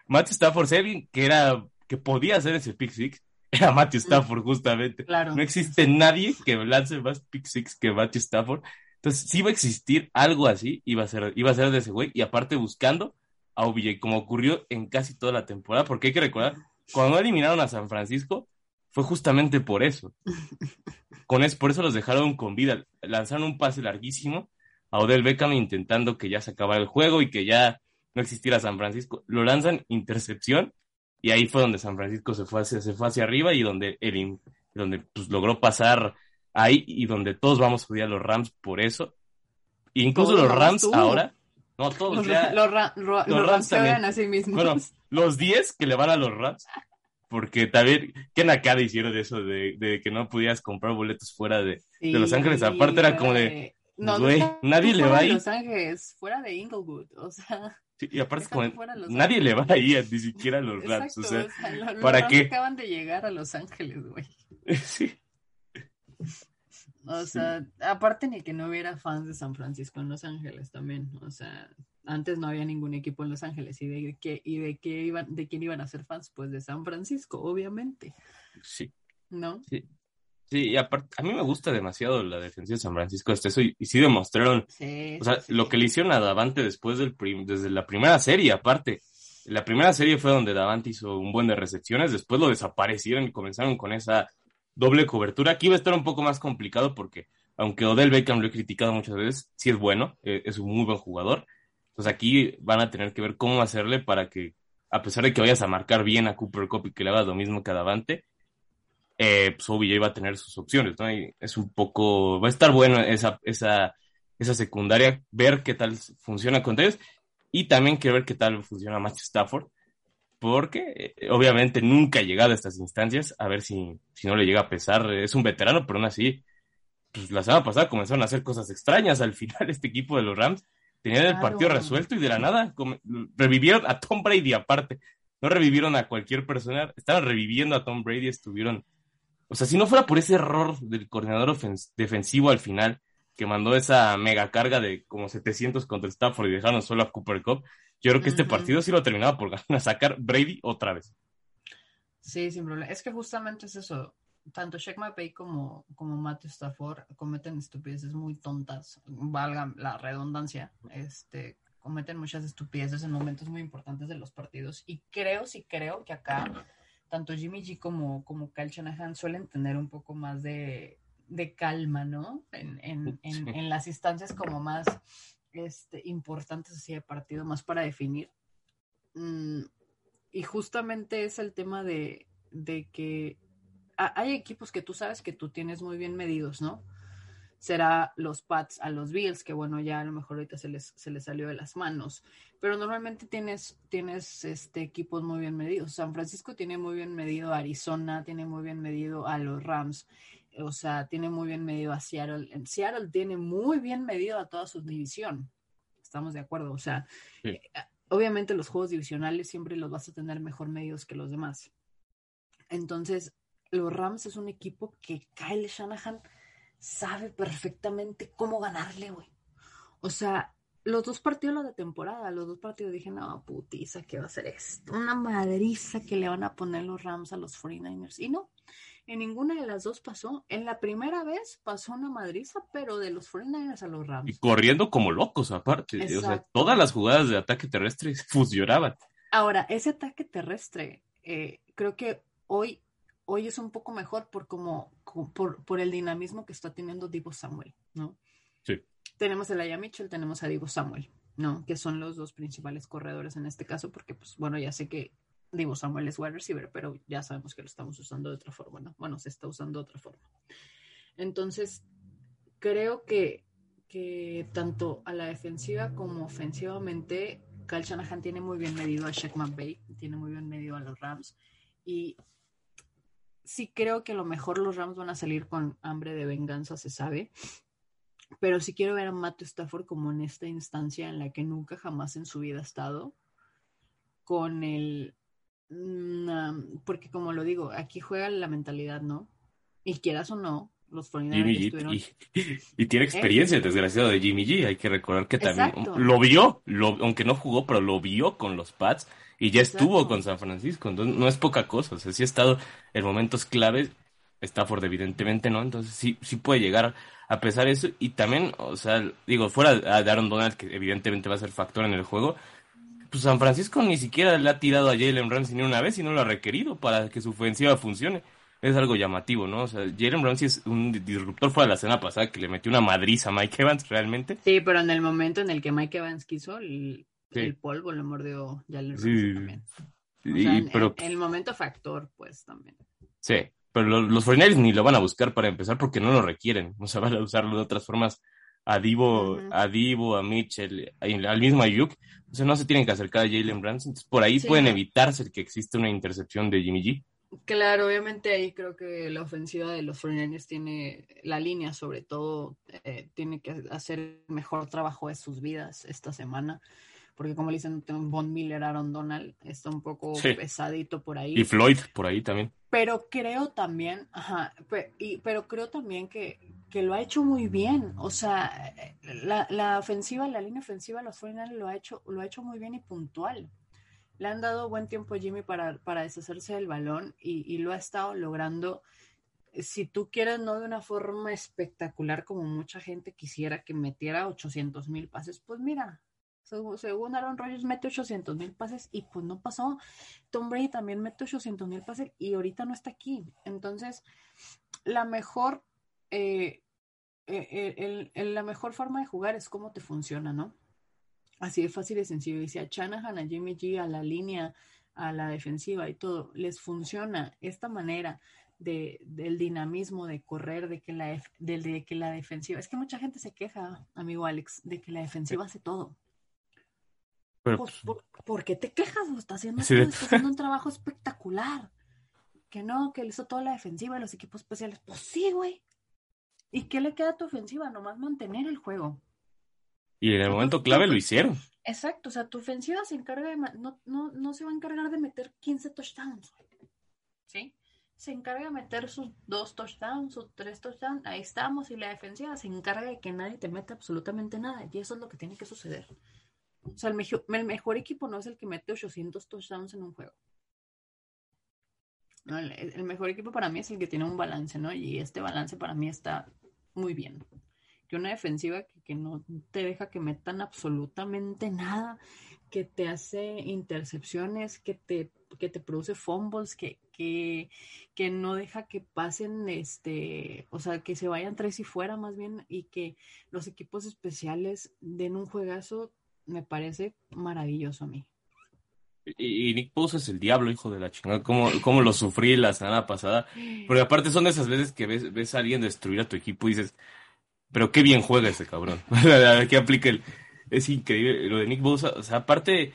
Matthew Stafford, sé que era, que podía hacer ese Pick Six, era Matthew Stafford justamente. Claro. No existe nadie que lance más Pick Six que Matthew Stafford. Entonces, sí iba a existir algo así, iba a ser, iba a ser de ese güey, y aparte buscando a OBJ, como ocurrió en casi toda la temporada, porque hay que recordar, cuando eliminaron a San Francisco, fue justamente por eso. Con eso, por eso los dejaron con vida. Lanzaron un pase larguísimo a Odell Beckham intentando que ya se acabara el juego y que ya no existiera San Francisco. Lo lanzan intercepción y ahí fue donde San Francisco se fue hacia, se fue hacia arriba y donde, el, donde pues, logró pasar ahí y donde todos vamos a odiar a los Rams por eso. Incluso Todos los Rams tú. ahora, no todos, Los, ya- los, ra- ro- los los Rams Rams se también. a sí mismos. bueno, los 10 que le van a los Rams, porque también, qué nacada hicieron de eso, de, de que no podías comprar boletos fuera de, de Los Ángeles. Aparte era como de, No, güey, no, nadie le va ahí. Los Ángeles, fuera de Inglewood, o sea, sí, y aparte como, nadie le va ahí, ni siquiera a los Rams, exacto, o sea, o sea, lo- ¿para qué? acaban de llegar a Los Ángeles, güey. sí. O sea, aparte ni que no hubiera fans de San Francisco en Los Ángeles también, o sea, antes no había ningún equipo en Los Ángeles y de qué y de qué iban de quién iban a ser fans, pues de San Francisco, obviamente, Sí, ¿no? sí, y aparte, a mí me gusta demasiado la defensiva de San Francisco hasta eso, y, y sí demostraron, Sí. o sea, sí, lo sí. que le hicieron a Davante después del prim- desde la primera serie, aparte, la primera serie fue donde Davante hizo un buen de recepciones, después lo desaparecieron y comenzaron con esa doble cobertura, aquí iba a estar un poco más complicado porque, aunque Odell Beckham lo he criticado muchas veces, sí es bueno, eh, es un muy buen jugador, entonces aquí van a tener que ver cómo hacerle para que, a pesar de que vayas a marcar bien a Cooper Cup y que le hagas lo mismo que a Davante, eh, pues OBJ va a tener sus opciones, ¿no? Y es un poco, va a estar bueno esa, esa, esa secundaria, ver qué tal funciona con ellos y también quiero ver qué tal funciona Matthew Stafford, porque eh, obviamente nunca ha llegado a estas instancias, a ver si, si no le llega a pesar, es un veterano, pero aún así, pues la semana pasada comenzaron a hacer cosas extrañas, al final este equipo de los Rams tenían el partido resuelto y de la nada revivieron a Tom Brady aparte, no revivieron a cualquier persona, estaban reviviendo a Tom Brady, estuvieron, o sea, si no fuera por ese error del coordinador defensivo al final, que mandó esa mega carga de como 700 contra Stafford y dejaron solo a Cooper Cup, yo creo que este partido sí lo terminaba por ganar, sacar Brady otra vez. Sí, sin problema. Es que justamente es eso. Tanto Shaq McVay como, como Matthew Stafford cometen estupideces muy tontas, valga la redundancia. Este, cometen muchas estupideces en momentos muy importantes de los partidos. Y creo, sí creo que acá, tanto Jimmy G como, como Kyle Shanahan suelen tener un poco más de, de calma, ¿no? En, en, en, las instancias como más este, importantes así de partido, más para definir. Mm, y justamente es el tema de, de que a- hay equipos que tú sabes que tú tienes muy bien medidos, ¿no? Será los Pats a los Bills, que bueno, ya a lo mejor ahorita se les, se les salió de las manos. Pero normalmente tienes, tienes este, equipos muy bien medidos. San Francisco tiene muy bien medido a Arizona, tiene muy bien medido a los Rams, o sea, tiene muy bien medido a Seattle. En Seattle tiene muy bien medido a toda su división. Estamos de acuerdo, o sea, Sí. eh, obviamente los juegos divisionales siempre los vas a tener mejor medidos que los demás. Entonces, los Rams es un equipo que Kyle Shanahan sabe perfectamente cómo ganarle, güey. O sea, los dos partidos de temporada, los dos partidos dije, no, putiza, ¿qué va a ser esto? Una madriza que le van a poner los Rams a los 49ers. Y no, en ninguna de las dos pasó. En la primera vez pasó una madriza, pero de los 49ers a los Y Rams. corriendo como locos aparte, o sea, todas las jugadas de ataque terrestre fusionaban. Ahora, ese ataque terrestre, eh, creo que hoy, hoy es un poco mejor por como, por, por el dinamismo que está teniendo Divo Samuel, ¿no? Sí. Tenemos a Laia Mitchell, tenemos a Divo Samuel, ¿no? Que son los dos principales corredores en este caso, porque, pues, bueno, ya sé que Divo Samuel es wide receiver, pero ya sabemos que lo estamos usando de otra forma, ¿no? Bueno, se está usando de otra forma. Entonces, creo que, que tanto a la defensiva como ofensivamente, Kyle Shanahan tiene muy bien medido a Shaq McVay, tiene muy bien medido a los Rams. Y sí creo que a lo mejor los Rams van a salir con hambre de venganza, se sabe. Pero sí quiero ver a Matthew Stafford como en esta instancia en la que nunca jamás en su vida ha estado, con el, una- porque como lo digo, aquí juega la mentalidad, ¿no? Y quieras o no, los 49ers Jimmy G. estuvieron- Y, y tiene experiencia, el desgraciado de Jimmy G. Hay que recordar que también Exacto. lo vio, lo, aunque no jugó, pero lo vio con los Pats y ya estuvo Exacto. con San Francisco. Entonces no es poca cosa. O sea, sí ha estado en momentos claves. Stafford, evidentemente, ¿no? Entonces sí, sí puede llegar a pesar de eso. Y también, o sea, digo, fuera de Aaron Donald, que evidentemente va a ser factor en el juego. Pues San Francisco ni siquiera le ha tirado a Jalen Ramsey ni una vez y no lo ha requerido para que su ofensiva funcione. Es algo llamativo, ¿no? O sea, Jalen Ramsey es un disruptor fuera de la semana pasada que le metió una madriza a Mike Evans realmente. Sí, pero en el momento en el que Mike Evans quiso, el, Sí. el polvo le mordió Sí, Ramsey también. O Y- sea, en- pero en el momento factor, pues también. sí, pero lo- los 49ers ni lo van a buscar para empezar porque no lo requieren. O sea, van a usarlo de otras formas a Divo, Ujú. a Divo, a Mitchell, a- al mismo Ayuk. O sea, no se tienen que acercar a Jalen Ramsey. Entonces, por ahí Sí, pueden evitarse que existe una intercepción de Jimmy G. Claro, obviamente ahí creo que la ofensiva de los 49ers tiene, la línea sobre todo, eh, tiene que hacer mejor trabajo de sus vidas esta semana, porque como le dicen, Von Miller, Aaron Donald, está un poco Sí. pesadito por ahí. Y Floyd por ahí también. Pero creo también, ajá, pe- y, pero creo también que, que lo ha hecho muy bien. O sea, la, la ofensiva, la línea ofensiva de los 49 lo ha hecho, lo ha hecho muy bien y puntual. Le han dado buen tiempo a Jimmy para, para deshacerse del balón y, y lo ha estado logrando. Si tú quieres, no de una forma espectacular como mucha gente quisiera que metiera 800 mil pases, pues mira, según, Aaron Rodgers mete 800 mil pases y pues no pasó. Tom Brady también mete 800 mil pases y ahorita no está aquí. Entonces, la mejor, eh, el- el- la mejor forma de jugar es cómo te funciona, ¿no? Así de fácil y sencillo. Y si a Shanahan, a Jimmy G, a la línea, a la defensiva y todo, les funciona esta manera de, del dinamismo de correr, de que, la, de que la defensiva, es que mucha gente se queja, amigo Alex, de que la defensiva hace todo. Pero Pues, ¿por, por qué te quejas? Lo está haciendo, Sí, de- está haciendo un trabajo espectacular. Que no, que le hizo toda la defensiva y los equipos especiales. Pues sí, güey. ¿Y qué le queda a tu ofensiva? Nomás mantener el juego. y en el momento clave lo hicieron. Exacto, o sea, tu ofensiva se encarga de, no, no, no se va a encargar de meter 15 touchdowns, ¿sí? Se encarga de meter sus dos touchdowns, sus tres touchdowns, ahí estamos, y la defensiva se encarga de que nadie te meta absolutamente nada, y eso es lo que tiene que suceder. O sea, el, mejo- el mejor equipo no es el que mete 800 touchdowns en un juego. El, el mejor equipo para mí es el que tiene un balance, ¿no? Y este balance para mí está muy bien. Que una defensiva que, que no te deja que metan absolutamente nada, que te hace intercepciones, que te, que te produce fumbles, que, que, que no deja que pasen, este, o sea, que se vayan tres y fuera más bien, y que los equipos especiales den un juegazo, me parece maravilloso a mí. Y, y Nick Bosa es el diablo, hijo de la chingada. ¿Cómo, cómo lo sufrí la semana pasada? Porque aparte son de esas veces que ves, ves a alguien destruir a tu equipo y dices, pero qué bien juega ese cabrón. que aplica el... Es increíble lo de Nick Bosa. O sea, aparte,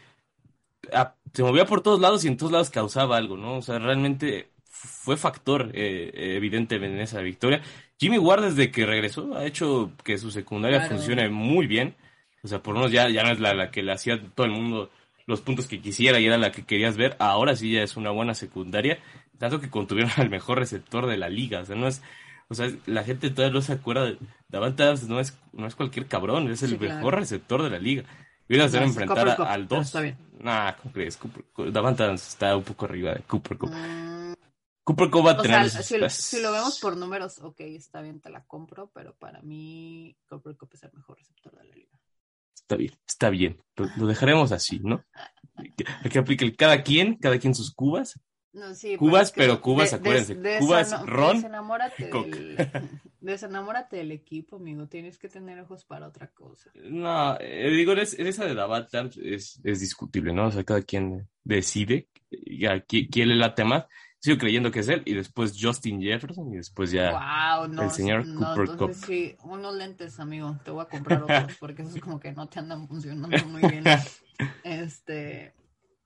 a- se movía por todos lados y en todos lados causaba algo, ¿no? O sea, realmente fue factor eh, eh, evidente en esa victoria. Jimmy Ward desde que regresó ha hecho que su secundaria Claro. funcione muy bien. O sea, por lo menos ya, ya no es la, la que le hacía todo el mundo los puntos que quisiera y era la que querías ver. Ahora sí ya es una buena secundaria. Tanto que contuvieron al mejor receptor de la liga. O sea, no es, o sea, la gente todavía no se acuerda. de- Davante Adams no es, no es cualquier cabrón, es el Sí, claro. mejor receptor de la liga. Y a hacer No, enfrentar Cooper al pero 2. está bien. Nah, ¿cómo crees? Cooper, Davante Adams está un poco arriba de Cooper Cup. Mm, Cooper Cup va a o tener sea, si, lo- si lo vemos por números, ok, está bien, te la compro, pero para mí Cooper Cup es el mejor receptor de la liga. Está bien, está bien. Lo, lo dejaremos así, ¿no? Hay que aplique el cada quien, cada quien sus cubas. No, sí, Cubas, es que pero cubas, de- acuérdense, des- cubas, deseno- ron Desenamórate del, desenamórate del equipo, amigo. Tienes que tener ojos para otra cosa. No, eh, digo, es, esa de Davante Adams es, es discutible, ¿no? O sea, cada quien decide a qui- quién le late más. Sigo creyendo que es él y después Justin Jefferson y después ya Wow, no. el señor no, Cooper entonces Cup. sí, unos lentes, amigo. Te voy a comprar otros porque esos como que no te andan funcionando muy bien. Este,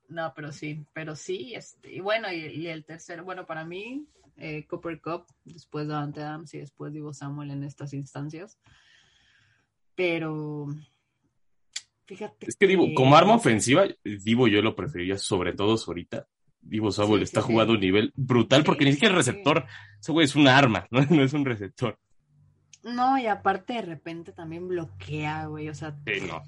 no, pero sí, pero sí, este, y bueno, y, y el tercero, bueno, para mí, eh, Cooper Cup, después Davante Adams y después Divo Samuel en estas instancias. Pero, fíjate Es que Divo, como arma ofensiva, Divo yo lo preferiría sobre todo ahorita. Divo Samuel Sí, está sí, sí. jugando a un nivel brutal porque ni siquiera sí. receptor. Ese güey es un arma, ¿no? no es un receptor. No, y aparte de repente también bloquea, güey. O sea, Sí, no.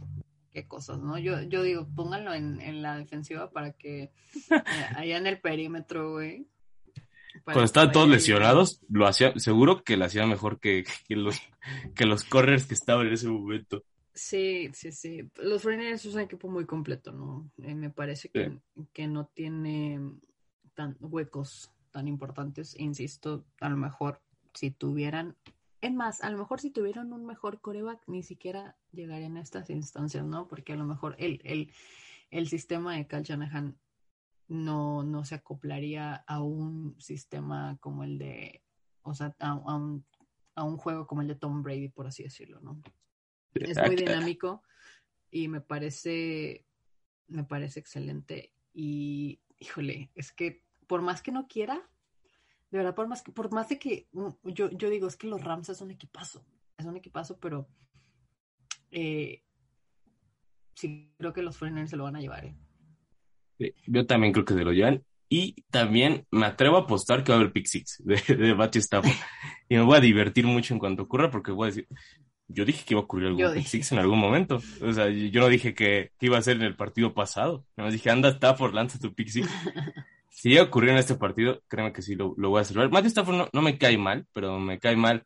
qué cosas, ¿no? Yo, yo digo, pónganlo en, en la defensiva para que eh, allá en el perímetro, güey. Cuando estaban todos lesionados, lo hacía, seguro que lo hacía mejor que, que los, que los corners que estaban en ese momento. Sí, sí, sí. Los 49ers es un equipo muy completo, ¿no? Eh, me parece que, que no tiene tan huecos tan importantes. Insisto, a lo mejor si tuvieran, es más, a lo mejor si tuvieran un mejor coreback, ni siquiera llegarían a estas instancias, ¿no? Porque a lo mejor el, el, el sistema de Cal Shanahan no, no se acoplaría a un sistema como el de, o sea, a, a un, a un juego como el de Tom Brady, por así decirlo, ¿no? Es muy dinámico y me parece, me parece excelente. Y, híjole, es que por más que no quiera, de verdad, por más que, por más de que mm, yo, yo digo, es que los Rams es un equipazo, es un equipazo, pero eh, sí creo que los 49ers se lo van a llevar, ¿eh? Sí, Yo también creo que se lo llevan. Y también me atrevo a apostar que va a haber pick six de, de Matthew Stafford. Y me voy a divertir mucho en cuanto ocurra porque voy a decir, yo dije que iba a ocurrir algún pick six en algún momento. O sea, yo no dije que, que iba a ser en el partido pasado. Nada más dije, anda Stafford, lanza tu pick six. Si llega a ocurrir en este partido, créeme que sí lo, lo voy a celebrar. Matthew Stafford no, no me cae mal, pero me cae mal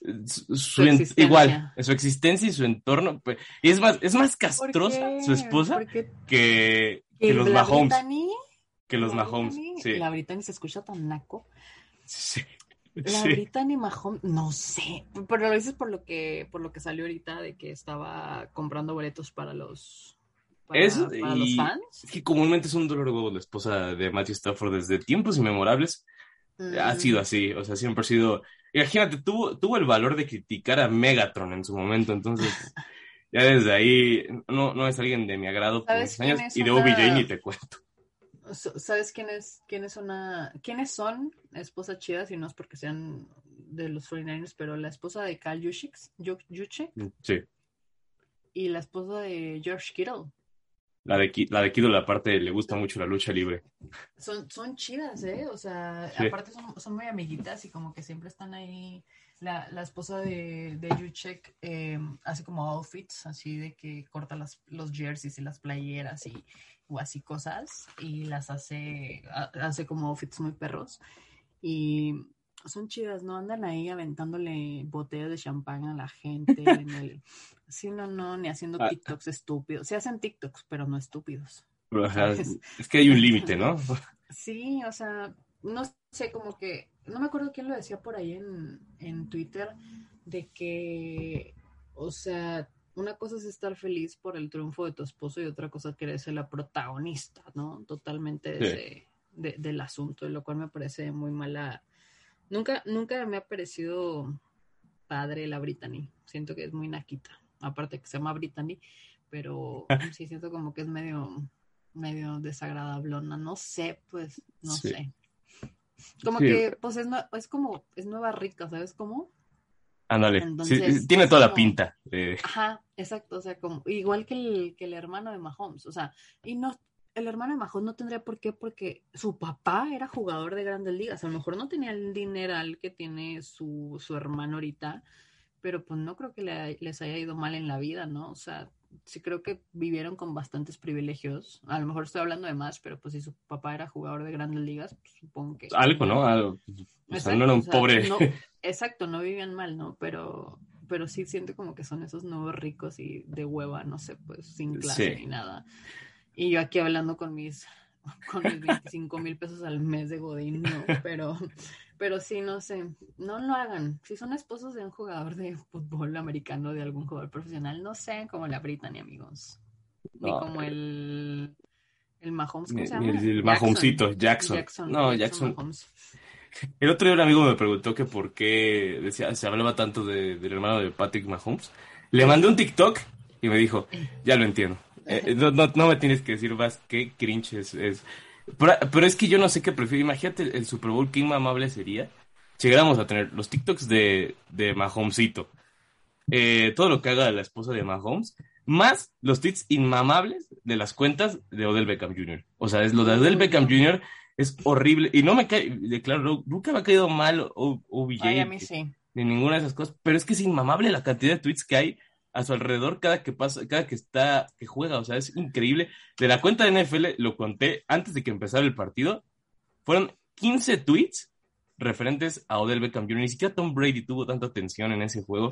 eh, su, su en- existencia. igual, su existencia y su entorno. pe- Y es más, es más ¿Por castrosa su esposa que, que ¿Que los Mahomes. Brittany? Que los Mahomes. Sí. La Brittany se escucha tan naco. Sí. La Sí. Brittany Mahomes, no sé, pero lo dices por lo que por lo que salió ahorita de que estaba comprando boletos para los para, Eso, para los fans. Es que comúnmente es un dolor de huevos la esposa de Matthew Stafford desde tiempos inmemorables. Ha Mm, sido así, o sea, siempre ha sido. Imagínate, tuvo, tuvo el valor de criticar a Megatron en su momento, entonces ya desde ahí no, no es alguien de mi agrado por ¿Sabes muchos años y de OBJ ni te cuento. ¿Sabes quién es, quién es una, quiénes son esposas chidas? Y no es porque sean de los 49ers, pero la esposa de Cal Juszczyk, Ju- Juszczyk Sí, y la esposa de George Kittle. La de, la de Kido, la parte le gusta mucho la lucha libre. Son, son chidas, ¿eh? O sea, Sí. aparte son, son muy amiguitas y como que siempre están ahí. La, la esposa de, de Juchek eh, hace como outfits, así de que corta las, los jerseys y las playeras y o así cosas y las hace, ha- hace como outfits muy perros. Y son chidas, ¿no? Andan ahí aventándole botellas de champán a la gente. en el... Sí, no, no, ni haciendo Ah. TikToks estúpidos. Se hacen TikToks, pero no estúpidos. Pero, o sea, ¿Sabes? es que hay un límite, ¿no? Sí, o sea, no sé, como que, no me acuerdo quién lo decía por ahí en, en Twitter, de que, o sea, una cosa es estar feliz por el triunfo de tu esposo y otra cosa es querer ser la protagonista, ¿no? Totalmente de Sí. ese- de- del asunto, lo cual me parece muy mala. Nunca, nunca me ha parecido padre la Brittany. Siento que es muy naquita. Aparte que se llama Brittany, pero sí siento como que es medio, medio desagradablona. No sé, pues, no Sí. sé. Como Sí. que, pues es, es como, es nueva rica, ¿sabes cómo? Ándale, sí, Entonces, tiene toda la pinta. de- Ajá, exacto, o sea, como, igual que el, que el hermano de Mahomes, o sea, y no, el hermano de Mahomes no tendría por qué, porque su papá era jugador de grandes ligas, a lo mejor no tenía el dineral que tiene su, su hermano ahorita, pero pues no creo que le- les haya ido mal en la vida, ¿no? O sea, sí creo que vivieron con bastantes privilegios, a lo mejor estoy hablando de más, pero pues si su papá era jugador de grandes ligas, pues, supongo que... Algo, ¿no? Algo, o sea, no era un o sea, pobre. no- exacto, no vivían mal, ¿no? Pero, pero sí siento como que son esos nuevos ricos y de hueva, no sé, pues sin clase Sí. ni nada. Y yo aquí hablando con mis, con mis 25 mil pesos al mes de Godín, no, pero, pero sí, no sé, no lo hagan. Si son esposos de un jugador de fútbol americano, de algún jugador profesional, no sean como la Brittany, amigos. Ni No, como el, el Mahomes, ¿cómo se llama? el- el Jackson. Mahomesito, Jackson. No, Jackson. Mahomes. El otro día un amigo me preguntó que por qué decía, se hablaba tanto de- del hermano de Patrick Mahomes. Le mandé un TikTok y me dijo, ya lo entiendo. Eh, no, no, no me tienes que decir más qué cringe es. es. Pero, pero es que yo no sé qué prefiero. Imagínate el, el Super Bowl, qué amable sería llegáramos a tener los TikToks de, de Mahomesito. Eh, todo lo que haga la esposa de Mahomes, más los tweets inmamables de las cuentas de Odell Beckham Jr. O sea, es lo de Odell Beckham Jr. es horrible. Y no me cae, de claro, nunca me ha caído mal OBJ. Ay, a mí sí. Ni ninguna de esas cosas. Pero es que es inmamable la cantidad de tweets que hay a su alrededor cada que pasa, cada que está, que juega. O sea, es increíble. De la cuenta de NFL, lo conté antes de que empezara el partido. Fueron 15 tweets referentes a Odell Beckham Jr. Ni siquiera Tom Brady tuvo tanta atención en ese juego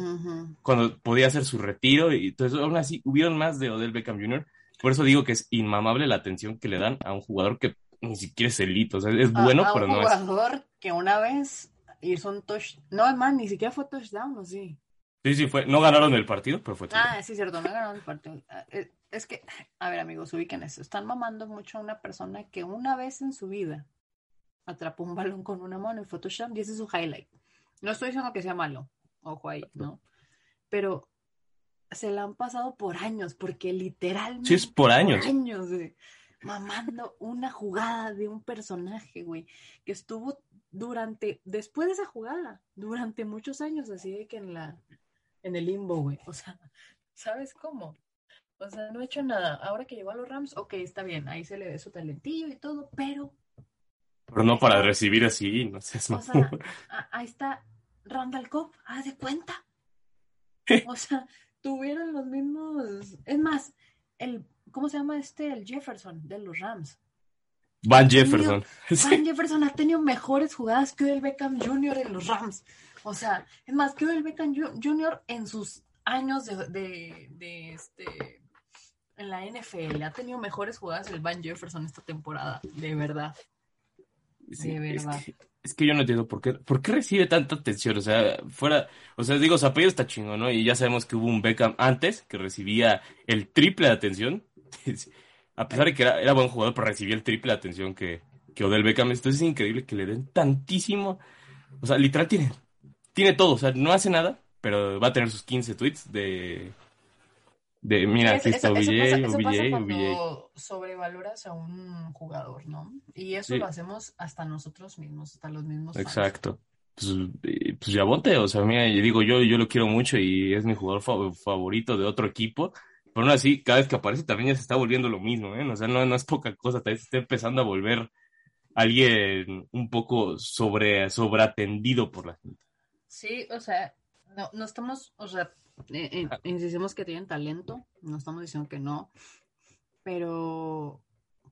cuando podía hacer su retiro y entonces aún así hubieron más de Odell Beckham Jr. Por eso digo que es inmamable la atención que le dan a un jugador que ni siquiera es elito, o sea, es bueno, a pero un no es. jugador que una vez hizo un touch. No, es más, ni siquiera fue touchdown, ¿o sí? Sí, sí fue, no ganaron el partido, pero fue Ah, sí, cierto, no ganaron el partido. Ah, eh, Es que, a ver, amigos, ubiquen esto. Están mamando mucho a una persona que una vez en su vida atrapó un balón con una mano en Photoshop y ese es su highlight. No estoy diciendo que sea malo, ojo ahí, ¿no? Pero se la han pasado por años, porque literalmente. Sí, es por años. años, güey, mamando una jugada de un personaje, güey, que estuvo durante, después de esa jugada, durante muchos años, así de que en la, en el limbo, güey. O sea, ¿sabes cómo? O sea, no ha hecho nada. Ahora que llegó a los Rams, ok, está bien, ahí se le ve su talentillo y todo, pero, Pero no para recibir así, no seas o más. sea, ahí está Randall Cobb, haz de cuenta. O sea, tuvieron los mismos, es más, el, ¿cómo se llama este? El Jefferson de los Rams. Van Jefferson. Van Jefferson ha tenido mejores jugadas que el Beckham Jr. en los Rams. O sea, es más, que el Beckham Jr. en sus años de, de, de, este en la NFL ha tenido mejores jugadas el Van Jefferson esta temporada, de verdad. Sí, De es verdad. que, es que yo no entiendo por qué, por qué recibe tanta atención. O sea, fuera, o sea, digo, su apellido está chingón, ¿no? Y ya sabemos que hubo un Beckham antes que recibía el triple de atención. A pesar de que era, era buen jugador, pero recibía el triple de atención que, que Odell Beckham. Entonces es increíble que le den tantísimo. O sea, literal tiene, tiene todo. O sea, no hace nada, pero va a tener sus 15 tweets de. De, mira, aquí Eso- está OBJ, OBJ, OBJ. sobrevaloras a un jugador, ¿no? Y eso Sí. lo hacemos hasta nosotros mismos, hasta los mismos fans. Exacto. Pues, eh, pues Yabonte, o sea, mira, yo digo, yo, yo lo quiero mucho y es mi jugador fa- favorito de otro equipo, pero aún así, cada vez que aparece también ya se está volviendo lo mismo, ¿eh? O sea, no, no es poca cosa, también se está empezando a volver alguien un poco sobre, sobreatendido por la. Sí, o sea, no, no estamos, o sea, eh, eh, Ah. insistimos que tienen talento, no estamos diciendo que no, pero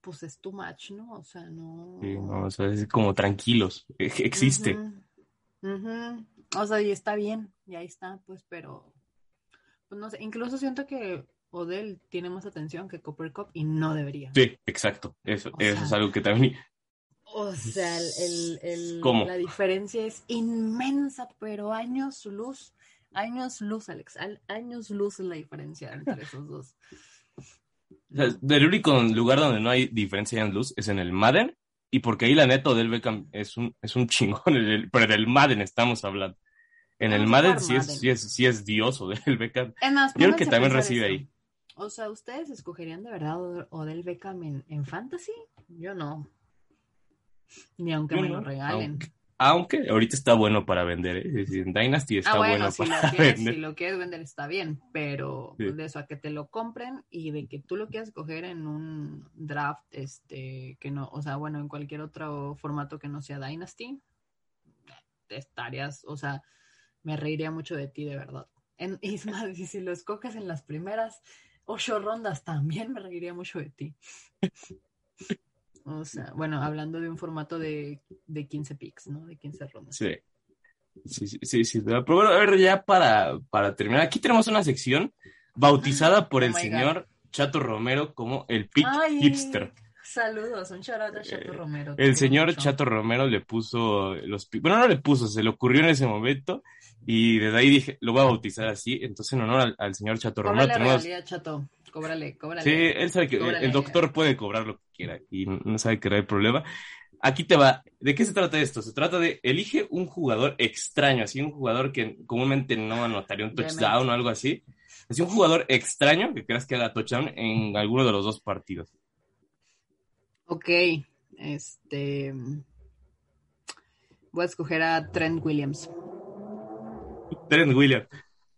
pues es too much, ¿no? O sea, no. Sí, no, o sea, es como tranquilos, e- existe. Ujú, ujú. O sea, y está bien, y ahí está, pues, pero, pues no sé, incluso siento que Odell tiene más atención que Copper Cup y no debería. Sí, exacto, eso, eso sea, es algo que también, O sea, el, el- el- ¿Cómo? la diferencia es inmensa, pero años luz, años luz, Alex, al- años luz es la diferencia entre esos dos. o sea, el único lugar donde no hay diferencia en luz es en el Madden, y porque ahí la neta Odell Beckham es un, es un chingón, el- pero en el Madden estamos hablando. En el Madden sí es, sí es, sí es Dios Odell Beckham. Más, Yo creo que también recibe ahí. O sea, ¿ustedes escogerían de verdad Od- Odell Beckham en, en Fantasy? Yo no. Ni aunque me lo regalen. aunque- Aunque ahorita está bueno para vender, ¿eh? En Dynasty está ah, bueno, bueno si lo, para quieres, vender. si lo quieres vender está bien, pero Sí. de eso a que te lo compren y de que tú lo quieras coger en un draft, este, que no, o sea, bueno, en cualquier otro formato que no sea Dynasty, estarías, o sea, me reiría mucho de ti, de verdad. En, y es más, si lo escoges en las primeras ocho rondas, también me reiría mucho de ti. O sea, bueno, hablando de un formato de, de 15 picks, ¿no? De 15 rondas. Sí. Sí, sí, sí, sí. Pero bueno, a ver, ya para, para terminar, aquí tenemos una sección bautizada por Oh el God. señor Chato Romero como el pick Ay, hipster. Saludos, un out a Chato Eh, Romero. El señor mucho. Chato Romero le puso los bueno, no le puso, se le ocurrió en ese momento y desde ahí dije, lo voy a bautizar así. Entonces, en honor al, al señor Chato Romero, tenemos. regalía, Chato. Cóbrale, cóbrale. Sí, él sabe que Cóbrale. el doctor puede cobrar lo que quiera y no sabe que no hay problema. Aquí te va. ¿De qué se trata esto? Se trata de elige un jugador extraño, así un jugador que comúnmente no anotaría un touchdown o algo así. Así un jugador extraño que creas que haga touchdown en alguno de los dos partidos. Ok, este. Voy a escoger a Trent Williams. Trent Williams.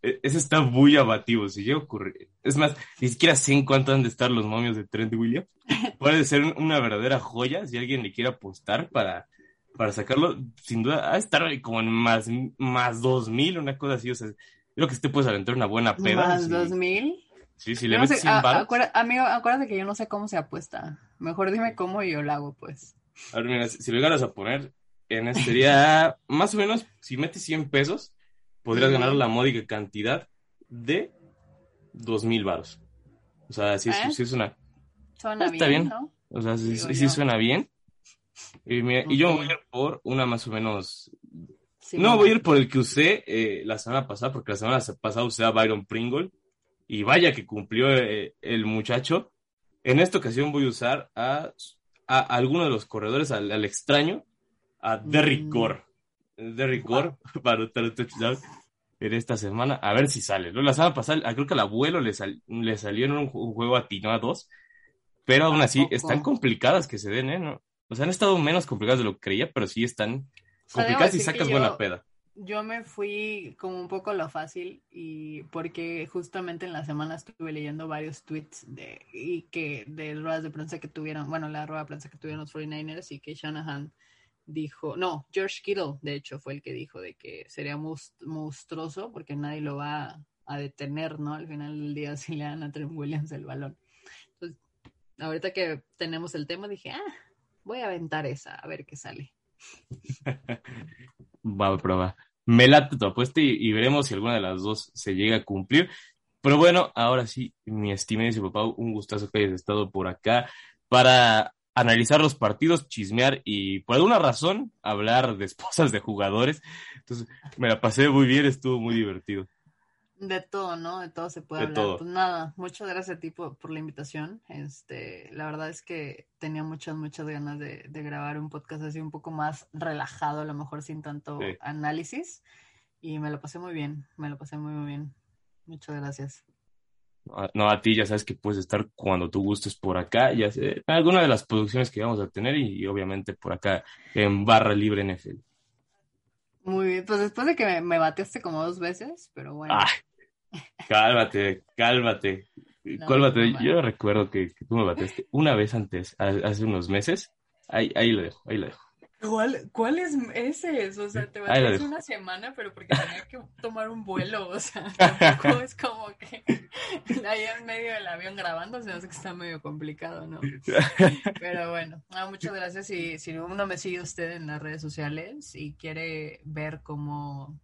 E- Ese está muy abativo. Si llega a ocurrir. Es más, ni siquiera sé en cuánto han de estar los momios de Trent Williams. Puede ser un- una verdadera joya si alguien le quiere apostar para, para sacarlo. Sin duda, ha de estar como en más, más 2000, una cosa así. O sea, creo que este puedes aventar una buena peda. Más si- dos mil. Sí, si Yo le no metes sé, 100 a- amigo, acuérdate que yo no sé cómo se apuesta. Mejor dime cómo y yo lo hago, pues. A ver, mira, si si lo llegaras a poner, en este sería más o menos, si metes 100 pesos, podrías ganar la módica cantidad de 2000 varos. O sea, sí, ¿Eh? sí es una. Suena Está bien, bien. ¿no? O sea, sí, suena bien. Y, yo voy a ir por una más o menos. Sí, no voy a ir por el que usé eh, la semana pasada, porque la semana pasada usé a Byron Pringle. Y vaya que cumplió eh, el muchacho. En esta ocasión voy a usar a, a alguno de los corredores, al, al extraño, a Derrick Mm. Gore. Derrick Gore para anotar un touchdown en esta semana. A ver si sale. ¿no? La semana pasada, ah, creo que al abuelo le, sal- le salió en un, ju- un juego atinó a dos. Pero aún así, están complicadas que se den, ¿eh? ¿No? O sea, han estado menos complicadas de lo que creía, pero sí están O sea, debo complicadas y sacas yo- buena peda. Yo me fui como un poco lo fácil y porque justamente en la semana estuve leyendo varios tweets de y que de ruedas de prensa que tuvieron, bueno, la rueda de prensa que tuvieron los 49ers y que Shanahan dijo, no, George Kittle de hecho fue el que dijo de que sería monstruoso porque nadie lo va a detener, ¿no? Al final del día si le dan a Trent Williams el balón. Entonces, ahorita que tenemos el tema dije, ah, voy a aventar esa, a ver qué sale. Va a probar. Me late tu apuesta y, y veremos si alguna de las dos se llega a cumplir. Pero bueno, ahora sí, mi estimadísimo papá, un gustazo que hayas estado por acá para analizar los partidos, chismear y por alguna razón hablar de esposas de jugadores. Entonces, me la pasé muy bien, estuvo muy divertido. De todo, ¿no? De todo se puede De hablar. todo. Pues nada, muchas gracias a ti por, por la invitación. Este, la verdad es que tenía muchas, muchas ganas de, de grabar un podcast así un poco más relajado, a lo mejor sin tanto Sí. análisis. Y me lo pasé muy bien, me lo pasé muy, muy bien. Muchas gracias. No, a ti ya sabes que puedes estar cuando tú gustes por acá, ya sé, en alguna de las producciones que vamos a tener y, y obviamente por acá en Barra Libre NFL. Muy bien, pues después de que me, me bateaste como dos veces, pero bueno. Ay, cálmate, cálmate. No, Cálmate. no, Yo recuerdo que, que tú me bateaste una vez antes, ha- hace unos meses. Ahí, ahí lo dejo, ahí lo dejo. ¿Cuál, cuál es ese? O sea, te la bateaste dejo. una semana, pero porque tenía que tomar un vuelo, o sea, tampoco es como que ahí en medio del avión grabando, se hace que está medio complicado, ¿no? Pero bueno, ah, muchas gracias. Y si uno me sigue usted en las redes sociales y quiere ver cómo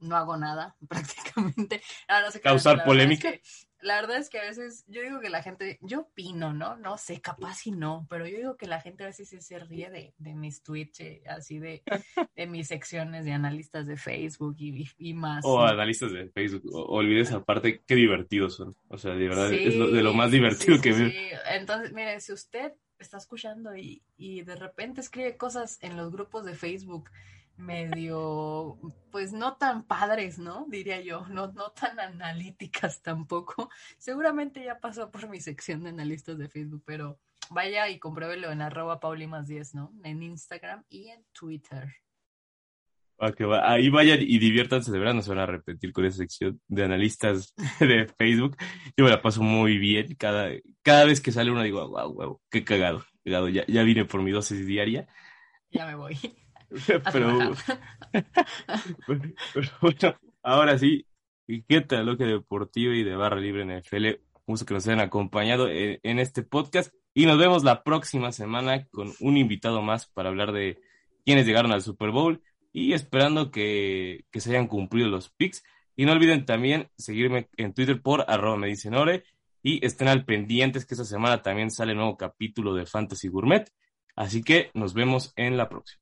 no hago nada prácticamente. Ah, no sé ¿Causar es polémica? que- la verdad es que a veces yo digo que la gente, yo opino, ¿no? No sé, capaz y no, pero yo digo que la gente a veces sí se ríe de, de mis tweets, eh, así de, de mis secciones de analistas de Facebook y, y más. O ¿no? analistas de Facebook. O, olvides aparte qué divertidos son. O sea, de verdad, es lo- de lo más divertido sí, que sí, veo. sí. Entonces, mire, si usted está escuchando y, y de repente escribe cosas en los grupos de Facebook medio, pues no tan padres, ¿no? Diría yo, no, no tan analíticas tampoco. Seguramente ya pasó por mi sección de analistas de Facebook, pero vaya y compruébelo en arroba paulimas 10, ¿no? En Instagram y en Twitter. Ah, que va- Ahí vayan y diviértanse, de verdad no se van a repetir con esa sección de analistas de Facebook. Yo me la paso muy bien. Cada, cada vez que sale uno digo, wow, wow, qué cagado, cagado. Ya, ya vine por mi dosis diaria. Ya me voy. Pero, bueno, ahora sí, ¿qué tal lo que deportivo y de barra libre en NFL? Gusto que nos hayan acompañado en, en este podcast y nos vemos la próxima semana con un invitado más para hablar de quienes llegaron al Super Bowl y esperando que, que se hayan cumplido los picks. Y no olviden también seguirme en Twitter por arroba me dicen ore y estén al pendientes que esta semana también sale nuevo capítulo de Fantasy Gourmet. Así que nos vemos en la próxima.